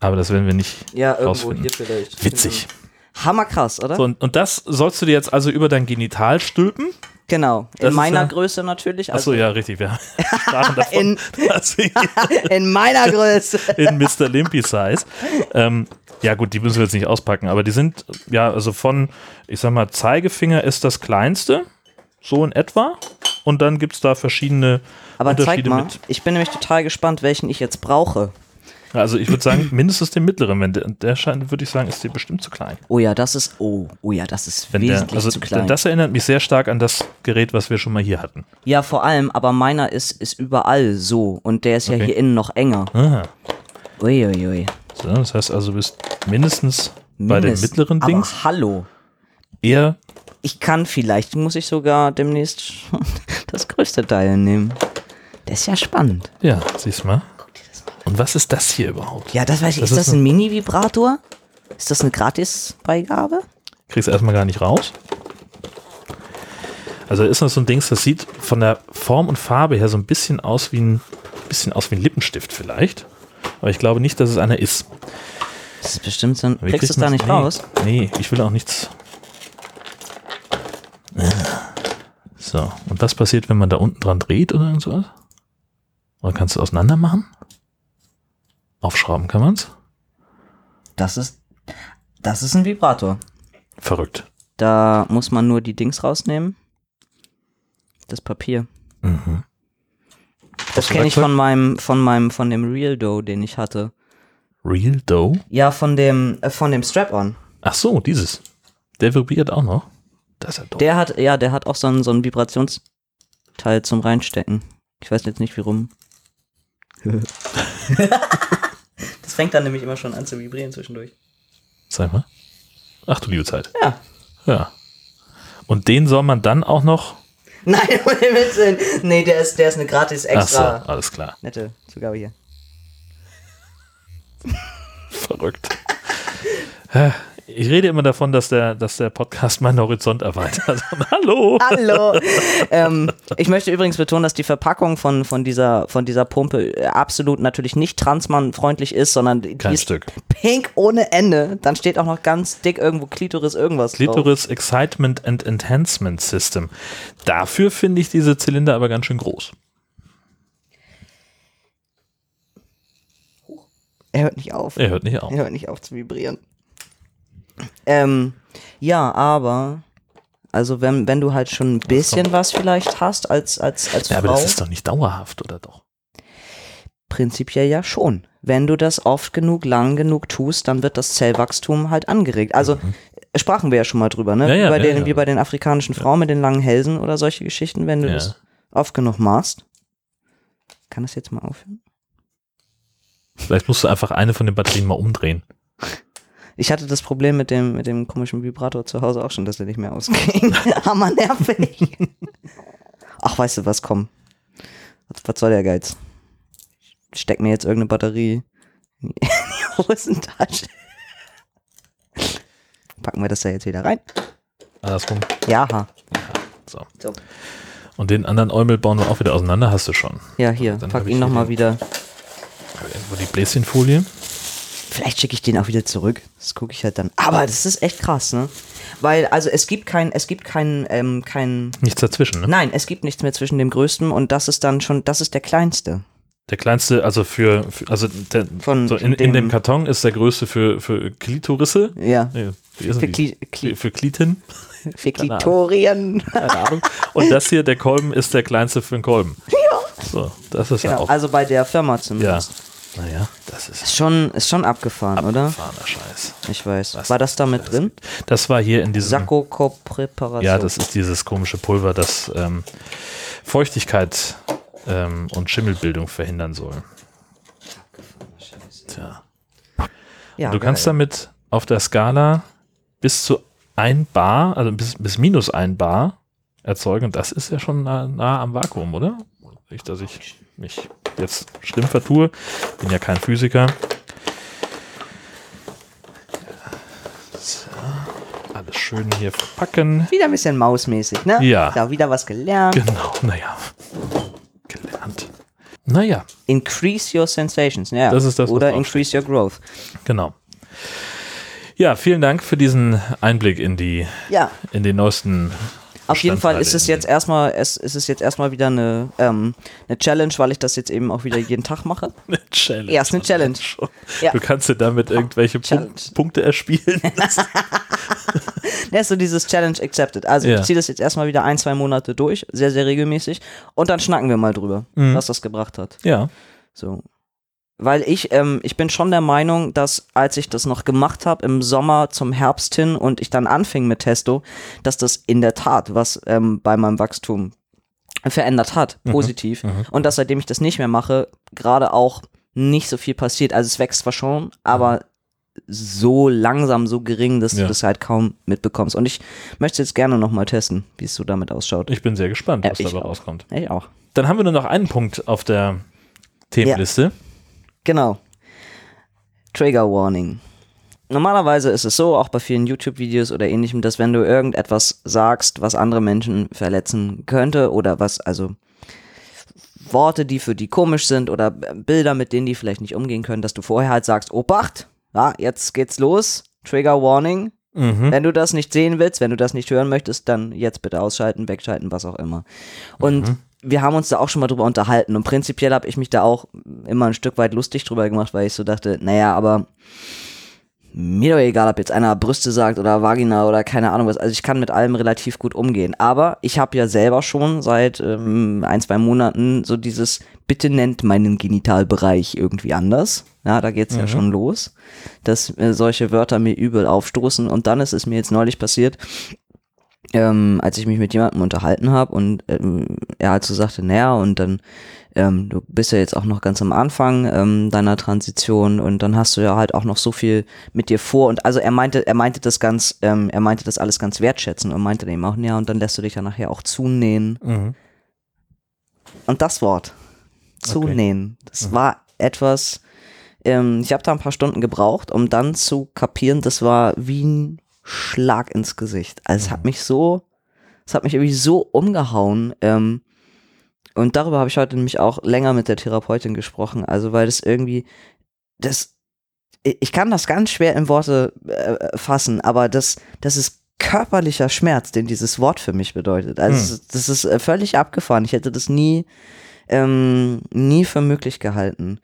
Aber das werden wir nicht Ja, irgendwo rausfinden. hier vielleicht. Witzig. Hammerkrass, oder? So, und, und das sollst du dir jetzt also über dein Genital stülpen? Genau. Das In ist meiner ja- Größe natürlich. Achso, Also ja, richtig. Wir davon, In- in meiner Größe. in Mr. Limpy Size. Ähm, ja, gut, die müssen wir jetzt nicht auspacken, aber die sind, ja, also von, ich sag mal, Zeigefinger ist das kleinste, so in etwa. Und dann gibt es da verschiedene Aber zeig Unterschiede mal. mit. Ich bin nämlich total gespannt, welchen ich jetzt brauche. Also ich würde sagen, mindestens den mittleren. Wenn der, der scheint, würde ich sagen, ist dir bestimmt zu klein. Oh ja, das ist. Oh, oh ja, das ist Wenn der, wesentlich also zu klein. das erinnert mich sehr stark an das Gerät, was wir schon mal hier hatten. ja, vor allem, aber meiner ist, ist überall so. Und der ist ja Okay. hier innen noch enger. Aha. Uiuiui. So, das heißt also, du bist mindestens bei den mittleren aber Dings Hallo. eher Ich kann vielleicht, muss ich sogar demnächst das größte Teil nehmen. Das ist ja spannend. Ja, siehst mal. Und was ist das hier überhaupt? Ja, das weiß ich. Das ist das ein Mini-Vibrator? Ist das eine Gratis-Beigabe? Kriegst du erstmal gar nicht raus. Also da ist noch so ein Dings, das sieht von der Form und Farbe her so ein bisschen aus wie ein bisschen aus wie ein Lippenstift vielleicht. Aber ich glaube nicht, dass es einer ist. Das ist bestimmt so ein. Wie Kriegst du es kriegt da nicht nee, raus? Nee, ich will auch nichts. Ah. So, und was passiert, wenn man da unten dran dreht oder irgend sowas? Oder kannst du auseinander machen? Aufschrauben kann man's? Das ist. Das ist ein Vibrator. Verrückt. Da muss man nur die Dings rausnehmen. Das Papier. Mhm. Das kenne ich von meinem, von meinem, von dem Real Dough, den ich hatte. Real Dough? Ja, von dem, äh, von dem Strap-on. Ach so, dieses. Der vibriert auch noch. Das ist ja doof. Der hat, ja, der hat auch so ein, so ein Vibrationsteil zum Reinstecken. Ich weiß jetzt nicht, wie rum. fängt dann nämlich immer schon an zu vibrieren zwischendurch. Sag mal. Ach du liebe Zeit. Ja. Ja. Und den soll man dann auch noch Nein, um Himmels Willen. Nee, der ist, der ist eine gratis Ach so, extra alles klar. nette Zugabe hier. Verrückt. Ich rede immer davon, dass der, dass der Podcast meinen Horizont erweitert. Hallo! Hallo. ähm, ich möchte übrigens betonen, dass die Verpackung von, von, dieser, von dieser Pumpe absolut natürlich nicht transmannfreundlich ist, sondern die Kein ist Stück. pink ohne Ende. Dann steht auch noch ganz dick irgendwo Klitoris irgendwas drauf. Clitoris Excitement and Enhancement System. Dafür finde ich diese Zylinder aber ganz schön groß. Er hört nicht auf. Er hört nicht auf. Er hört nicht auf zu vibrieren. Ähm, ja, aber also wenn, wenn du halt schon ein bisschen was vielleicht hast als, als, als Ja, aber Frau, das ist doch nicht dauerhaft, oder doch? prinzipiell ja schon. Wenn du das oft genug, lang genug tust, dann wird das Zellwachstum halt angeregt. Also sprachen wir ja schon mal drüber, ne? Mhm. Ja, ja, wie, bei ja, den, wie bei den afrikanischen Frauen mit den langen Hälsen oder solche Geschichten, wenn du das oft genug machst. Kann das jetzt mal aufhören? Vielleicht musst du einfach eine von den Batterien mal umdrehen. Ich hatte das Problem mit dem, mit dem komischen Vibrator zu Hause auch schon, dass der nicht mehr ausging. Hammer nervig. Ach, weißt du was, komm. Was, was soll der Geiz? Ich steck mir jetzt irgendeine Batterie in die, Hosentasche. Packen wir das da jetzt wieder rein. Andersrum. Ja, ha. So. So. Und den anderen Eumel bauen wir auch wieder auseinander, hast du schon. Ja, hier, Dann pack ihn nochmal wieder. Irgendwo die Bläschenfolie. Vielleicht schicke ich den auch wieder zurück. Das gucke ich halt dann. Aber das ist echt krass, ne? Weil, also es gibt kein, es gibt kein, ähm, kein. Nichts dazwischen, ne? Nein, es gibt nichts mehr zwischen dem größten und das ist dann schon, das ist der kleinste. Der kleinste, also für, für also der, Von so in, in dem- dem Karton ist der größte für, für Klitorisse. Ja. Nee, Für? Kli Kli für, Kliten. für Keine Ahnung. Klitorien. Keine Ahnung. Und das hier, der Kolben, ist der kleinste für den Kolben. Ja. So, das ist ja Genau, auch. also bei der Firma Ja. Naja, das ist Ist schon, ist schon abgefahren, oder? abgefahrener Scheiß. Ich weiß. Was War das da mit drin? Das war hier in diesem. Sakko-Präparation. Ja, das ist dieses komische Pulver, das ähm, Feuchtigkeit ähm, und Schimmelbildung verhindern soll. Tja. ja, du kannst geil. damit auf der Skala bis zu ein Bar, also bis, bis minus ein Bar erzeugen. Und das ist ja schon nah, nah am Vakuum, oder? Nicht, dass ich mich jetzt schlimm vertue. Bin ja kein Physiker. So, alles schön hier verpacken. Wieder ein bisschen mausmäßig, ne? Ja. Da wieder was gelernt. Genau, naja. Gelernt. Naja, Increase your sensations, ja. Das ist das, Oder increase your growth. genau. Ja, vielen Dank für diesen Einblick in die, Ja, in den neuesten. Auf jeden Fall ist es jetzt erstmal, es, ist es jetzt erstmal wieder eine, ähm, eine Challenge, weil ich das jetzt eben auch wieder jeden Tag mache. Eine Challenge. Ja, ist eine Challenge. Ja. Du kannst dir damit irgendwelche. Punk Punkte erspielen. Ja, so dieses Challenge accepted. Also Ja. ich ziehe das jetzt erstmal wieder ein, zwei Monate durch, sehr, sehr regelmäßig. Und dann schnacken wir mal drüber, Mhm. was das gebracht hat. ja. So. Weil ich, ähm, ich bin schon der Meinung, dass als ich das noch gemacht habe im Sommer zum Herbst hin und ich dann anfing mit Testo, dass das in der Tat was ähm, bei meinem Wachstum verändert hat, positiv. Und dass seitdem ich das nicht mehr mache, gerade auch nicht so viel passiert. Also es wächst zwar schon, aber so langsam, so gering, dass Ja. du das halt kaum mitbekommst. Und ich möchte jetzt gerne nochmal testen, wie es so damit ausschaut. Ich bin sehr gespannt, Ja, was ich dabei auch. rauskommt. Ich auch. Dann haben wir nur noch einen Punkt auf der Themenliste. Genau. Trigger Warning. Normalerweise ist es so, auch bei vielen YouTube-Videos oder ähnlichem, dass wenn du irgendetwas sagst, was andere Menschen verletzen könnte oder was, also Worte, die für die komisch sind oder Bilder, mit denen die vielleicht nicht umgehen können, dass du vorher halt sagst, Obacht, ja, jetzt geht's los, Trigger Warning. Mhm. Wenn du das nicht sehen willst, wenn du das nicht hören möchtest, dann jetzt bitte ausschalten, wegschalten, was auch immer. Und Mhm. Wir haben uns da auch schon mal drüber unterhalten und prinzipiell habe ich mich da auch immer ein Stück weit lustig drüber gemacht, weil ich so dachte, naja, aber mir doch egal, ob jetzt einer Brüste sagt oder Vagina oder keine Ahnung was. Also ich kann mit allem relativ gut umgehen. Aber ich habe ja selber schon seit ähm, ein, zwei Monaten so dieses, bitte nennt meinen Genitalbereich irgendwie anders. Ja, da geht's ja schon los, dass äh, solche Wörter mir übel aufstoßen. Und dann ist es mir jetzt neulich passiert, ähm, als ich mich mit jemandem unterhalten habe und ähm, er halt so sagte, naja, und dann, ähm, du bist ja jetzt auch noch ganz am Anfang ähm, deiner Transition und dann hast du ja halt auch noch so viel mit dir vor und also er meinte, er meinte das ganz, ähm, er meinte das alles ganz wertschätzen und meinte dem auch, ja, und dann lässt du dich ja nachher auch zunähen. Mhm. Und das Wort, zunähen, das war etwas, ähm, ich habe da ein paar Stunden gebraucht, um dann zu kapieren, das war wie ein Schlag ins Gesicht. Also es hat mich so, es hat mich irgendwie so umgehauen. Ähm, und darüber habe ich heute nämlich auch länger mit der Therapeutin gesprochen. Also weil das irgendwie, das, ich kann das ganz schwer in Worte äh, fassen, aber das, das ist körperlicher Schmerz, den dieses Wort für mich bedeutet. Also Hm. das ist äh, völlig abgefahren. Ich hätte das nie, ähm, nie für möglich gehalten.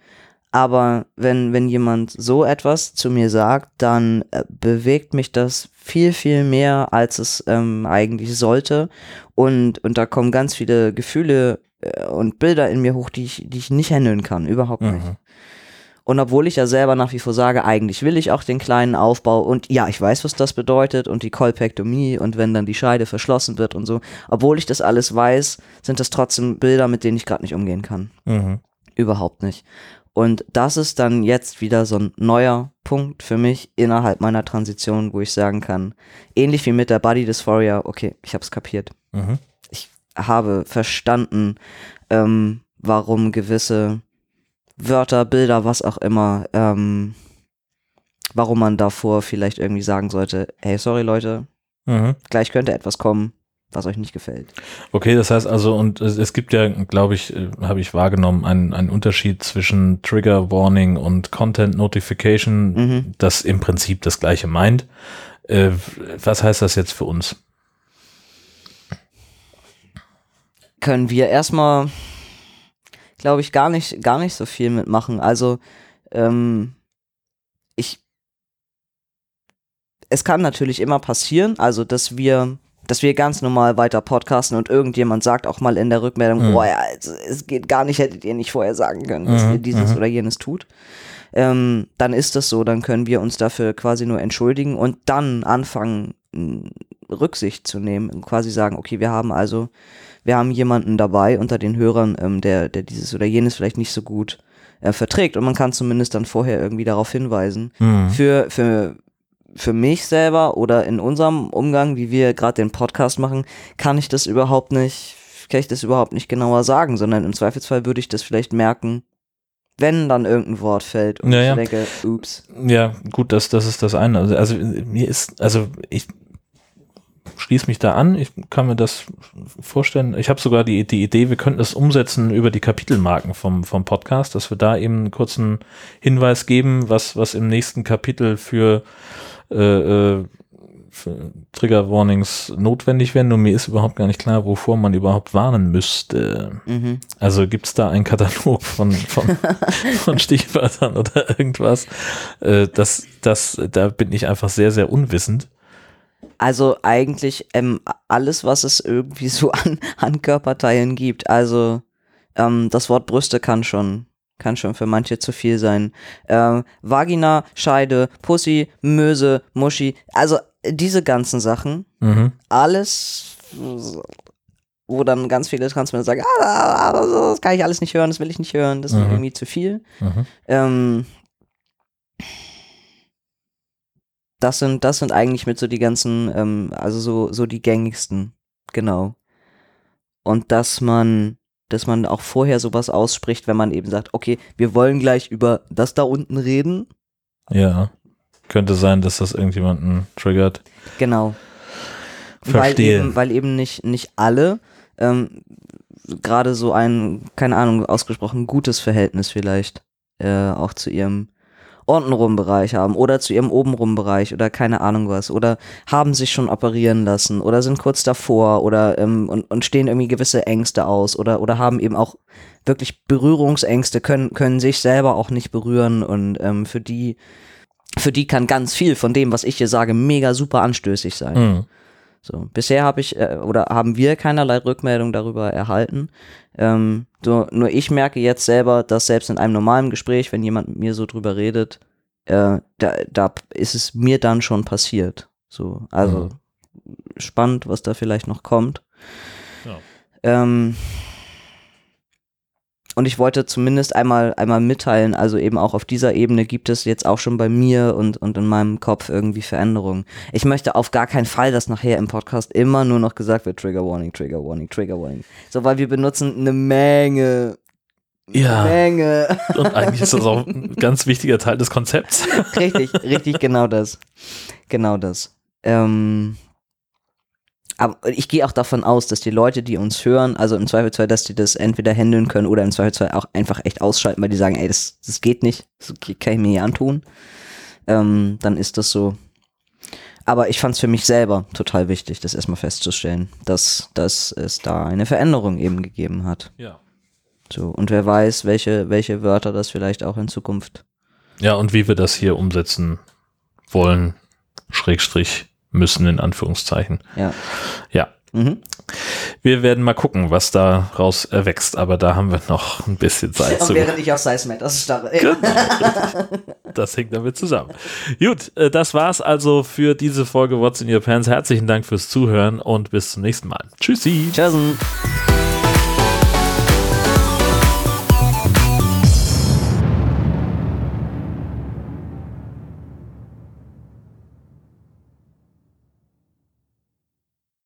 Aber wenn, wenn jemand so etwas zu mir sagt, dann äh, bewegt mich das viel, viel mehr, als es ähm, eigentlich sollte. Und, und da kommen ganz viele Gefühle äh, und Bilder in mir hoch, die ich, die ich nicht handeln kann. Überhaupt nicht. Mhm. Und obwohl ich ja selber nach wie vor sage, eigentlich will ich auch den kleinen Aufbau und ja, ich weiß, was das bedeutet und die Kolpektomie und wenn dann die Scheide verschlossen wird und so, obwohl ich das alles weiß, sind das trotzdem Bilder, mit denen ich gerade nicht umgehen kann. Mhm. Überhaupt nicht. Und das ist dann jetzt wieder so ein neuer Punkt für mich innerhalb meiner Transition, wo ich sagen kann, ähnlich wie mit der Body Dysphoria, okay, ich habe es kapiert. Mhm. Ich habe verstanden, ähm, warum gewisse Wörter, Bilder, was auch immer, ähm, warum man davor vielleicht irgendwie sagen sollte, hey, sorry Leute, Mhm. gleich könnte etwas kommen, was euch nicht gefällt. Okay, das heißt also, und es, gibt ja, glaube ich, äh, habe ich wahrgenommen, einen, einen Unterschied zwischen Trigger Warning und Content Notification, Mhm. das im Prinzip das gleiche meint. Äh, was heißt das jetzt für uns? können wir erstmal, glaube ich, gar nicht, gar nicht so viel mitmachen. Also, ähm, ich, es kann natürlich immer passieren, also, dass wir, dass wir ganz normal weiter podcasten und irgendjemand sagt auch mal in der Rückmeldung, Mhm. boah, ja, also, es geht gar nicht, hättet ihr nicht vorher sagen können, dass Mhm, ihr dieses mhm. oder jenes tut. Ähm, dann ist das so, dann können wir uns dafür quasi nur entschuldigen und dann anfangen, Rücksicht zu nehmen und quasi sagen, okay, wir haben also wir haben jemanden dabei unter den Hörern, ähm, der, der dieses oder jenes vielleicht nicht so gut äh, verträgt. Und man kann zumindest dann vorher irgendwie darauf hinweisen. Mhm. Für, für, für mich selber oder in unserem Umgang, wie wir gerade den Podcast machen, kann ich das überhaupt nicht, kann ich das überhaupt nicht genauer sagen, sondern im Zweifelsfall würde ich das vielleicht merken, wenn dann irgendein Wort fällt und Ja, ich denke, ups. Ja, gut, das, das ist das eine. Also, also mir ist, also ich schließe mich da an, ich kann mir das vorstellen. Ich habe sogar die, die Idee, wir könnten das umsetzen über die Kapitelmarken vom, vom Podcast, dass wir da eben einen kurzen Hinweis geben, was, was im nächsten Kapitel für, äh, äh, Trigger Warnings notwendig wären. Und mir ist überhaupt gar nicht klar, wovor man überhaupt warnen müsste. Mhm. Also gibt es da einen Katalog von, von, von Stichwörtern oder irgendwas? Äh, das, das, da bin ich einfach sehr, sehr unwissend. Also eigentlich ähm, alles, was es irgendwie so an, an Körperteilen gibt. Also ähm, das Wort Brüste kann schon, kann schon für manche zu viel sein. Ähm, Vagina, Scheide, Pussy, Möse, Muschi, also diese ganzen Sachen, Mhm. alles, wo dann ganz viele Transmänner sagen, ah, das kann ich alles nicht hören, das will ich nicht hören, das ist Mhm. irgendwie zu viel. Mhm. Ähm, das sind, das sind eigentlich mit so die ganzen, ähm, also so, so die gängigsten, genau. Und dass man, dass man auch vorher sowas ausspricht, wenn man eben sagt, okay, wir wollen gleich über das da unten reden. Ja. Könnte sein, dass das irgendjemanden triggert. Genau. Verstehe. Weil eben, weil eben nicht, nicht alle ähm, gerade so ein, keine Ahnung, ausgesprochen gutes Verhältnis vielleicht äh, auch zu ihrem untenrum Bereich haben oder zu ihrem obenrum Bereich oder keine Ahnung was oder haben sich schon operieren lassen oder sind kurz davor oder ähm, und, und stehen irgendwie gewisse Ängste aus oder oder haben eben auch wirklich Berührungsängste können können sich selber auch nicht berühren und ähm, für die für die kann ganz viel von dem, was ich hier sage, mega super anstößig sein. Mhm. So, bisher habe ich äh, oder haben wir keinerlei Rückmeldung darüber erhalten. Ähm, so, nur ich merke jetzt selber, dass selbst in einem normalen Gespräch, wenn jemand mit mir so drüber redet, äh, da, da ist es mir dann schon passiert. So, also gespannt, was da vielleicht noch kommt. Ja. Ähm, und ich wollte zumindest einmal, einmal mitteilen, also eben auch auf dieser Ebene gibt es jetzt auch schon bei mir und, und in meinem Kopf irgendwie Veränderungen. Ich möchte auf gar keinen Fall, dass nachher im Podcast immer nur noch gesagt wird, Trigger Warning, Trigger Warning, Trigger Warning. So, weil wir benutzen eine Menge, Ja. Menge. Und eigentlich ist das auch ein ganz wichtiger Teil des Konzepts. richtig, richtig, genau das. Genau das. Ähm, aber ich gehe auch davon aus, dass die Leute, die uns hören, also im Zweifelsfall, dass die das entweder handeln können oder im Zweifelsfall auch einfach echt ausschalten, weil die sagen, ey, das, das geht nicht, das kann ich mir hier antun. Ähm, dann ist das so. Aber ich fand es für mich selber total wichtig, das erstmal festzustellen, dass, dass es da eine Veränderung eben gegeben hat. Ja. So, und wer weiß, welche, welche Wörter das vielleicht auch in Zukunft Ja, und wie wir das hier umsetzen wollen, Schrägstrich müssen in Anführungszeichen. Ja. Ja, Mhm. wir werden mal gucken, was daraus erwächst, aber da haben wir noch ein bisschen Zeit Und während ich auf Size Matters starre. Ja. Das hängt damit zusammen. Gut, äh, das war's also für diese Folge What's in Your Pants. Herzlichen Dank fürs Zuhören und bis zum nächsten Mal. Tschüssi. Tschüssen.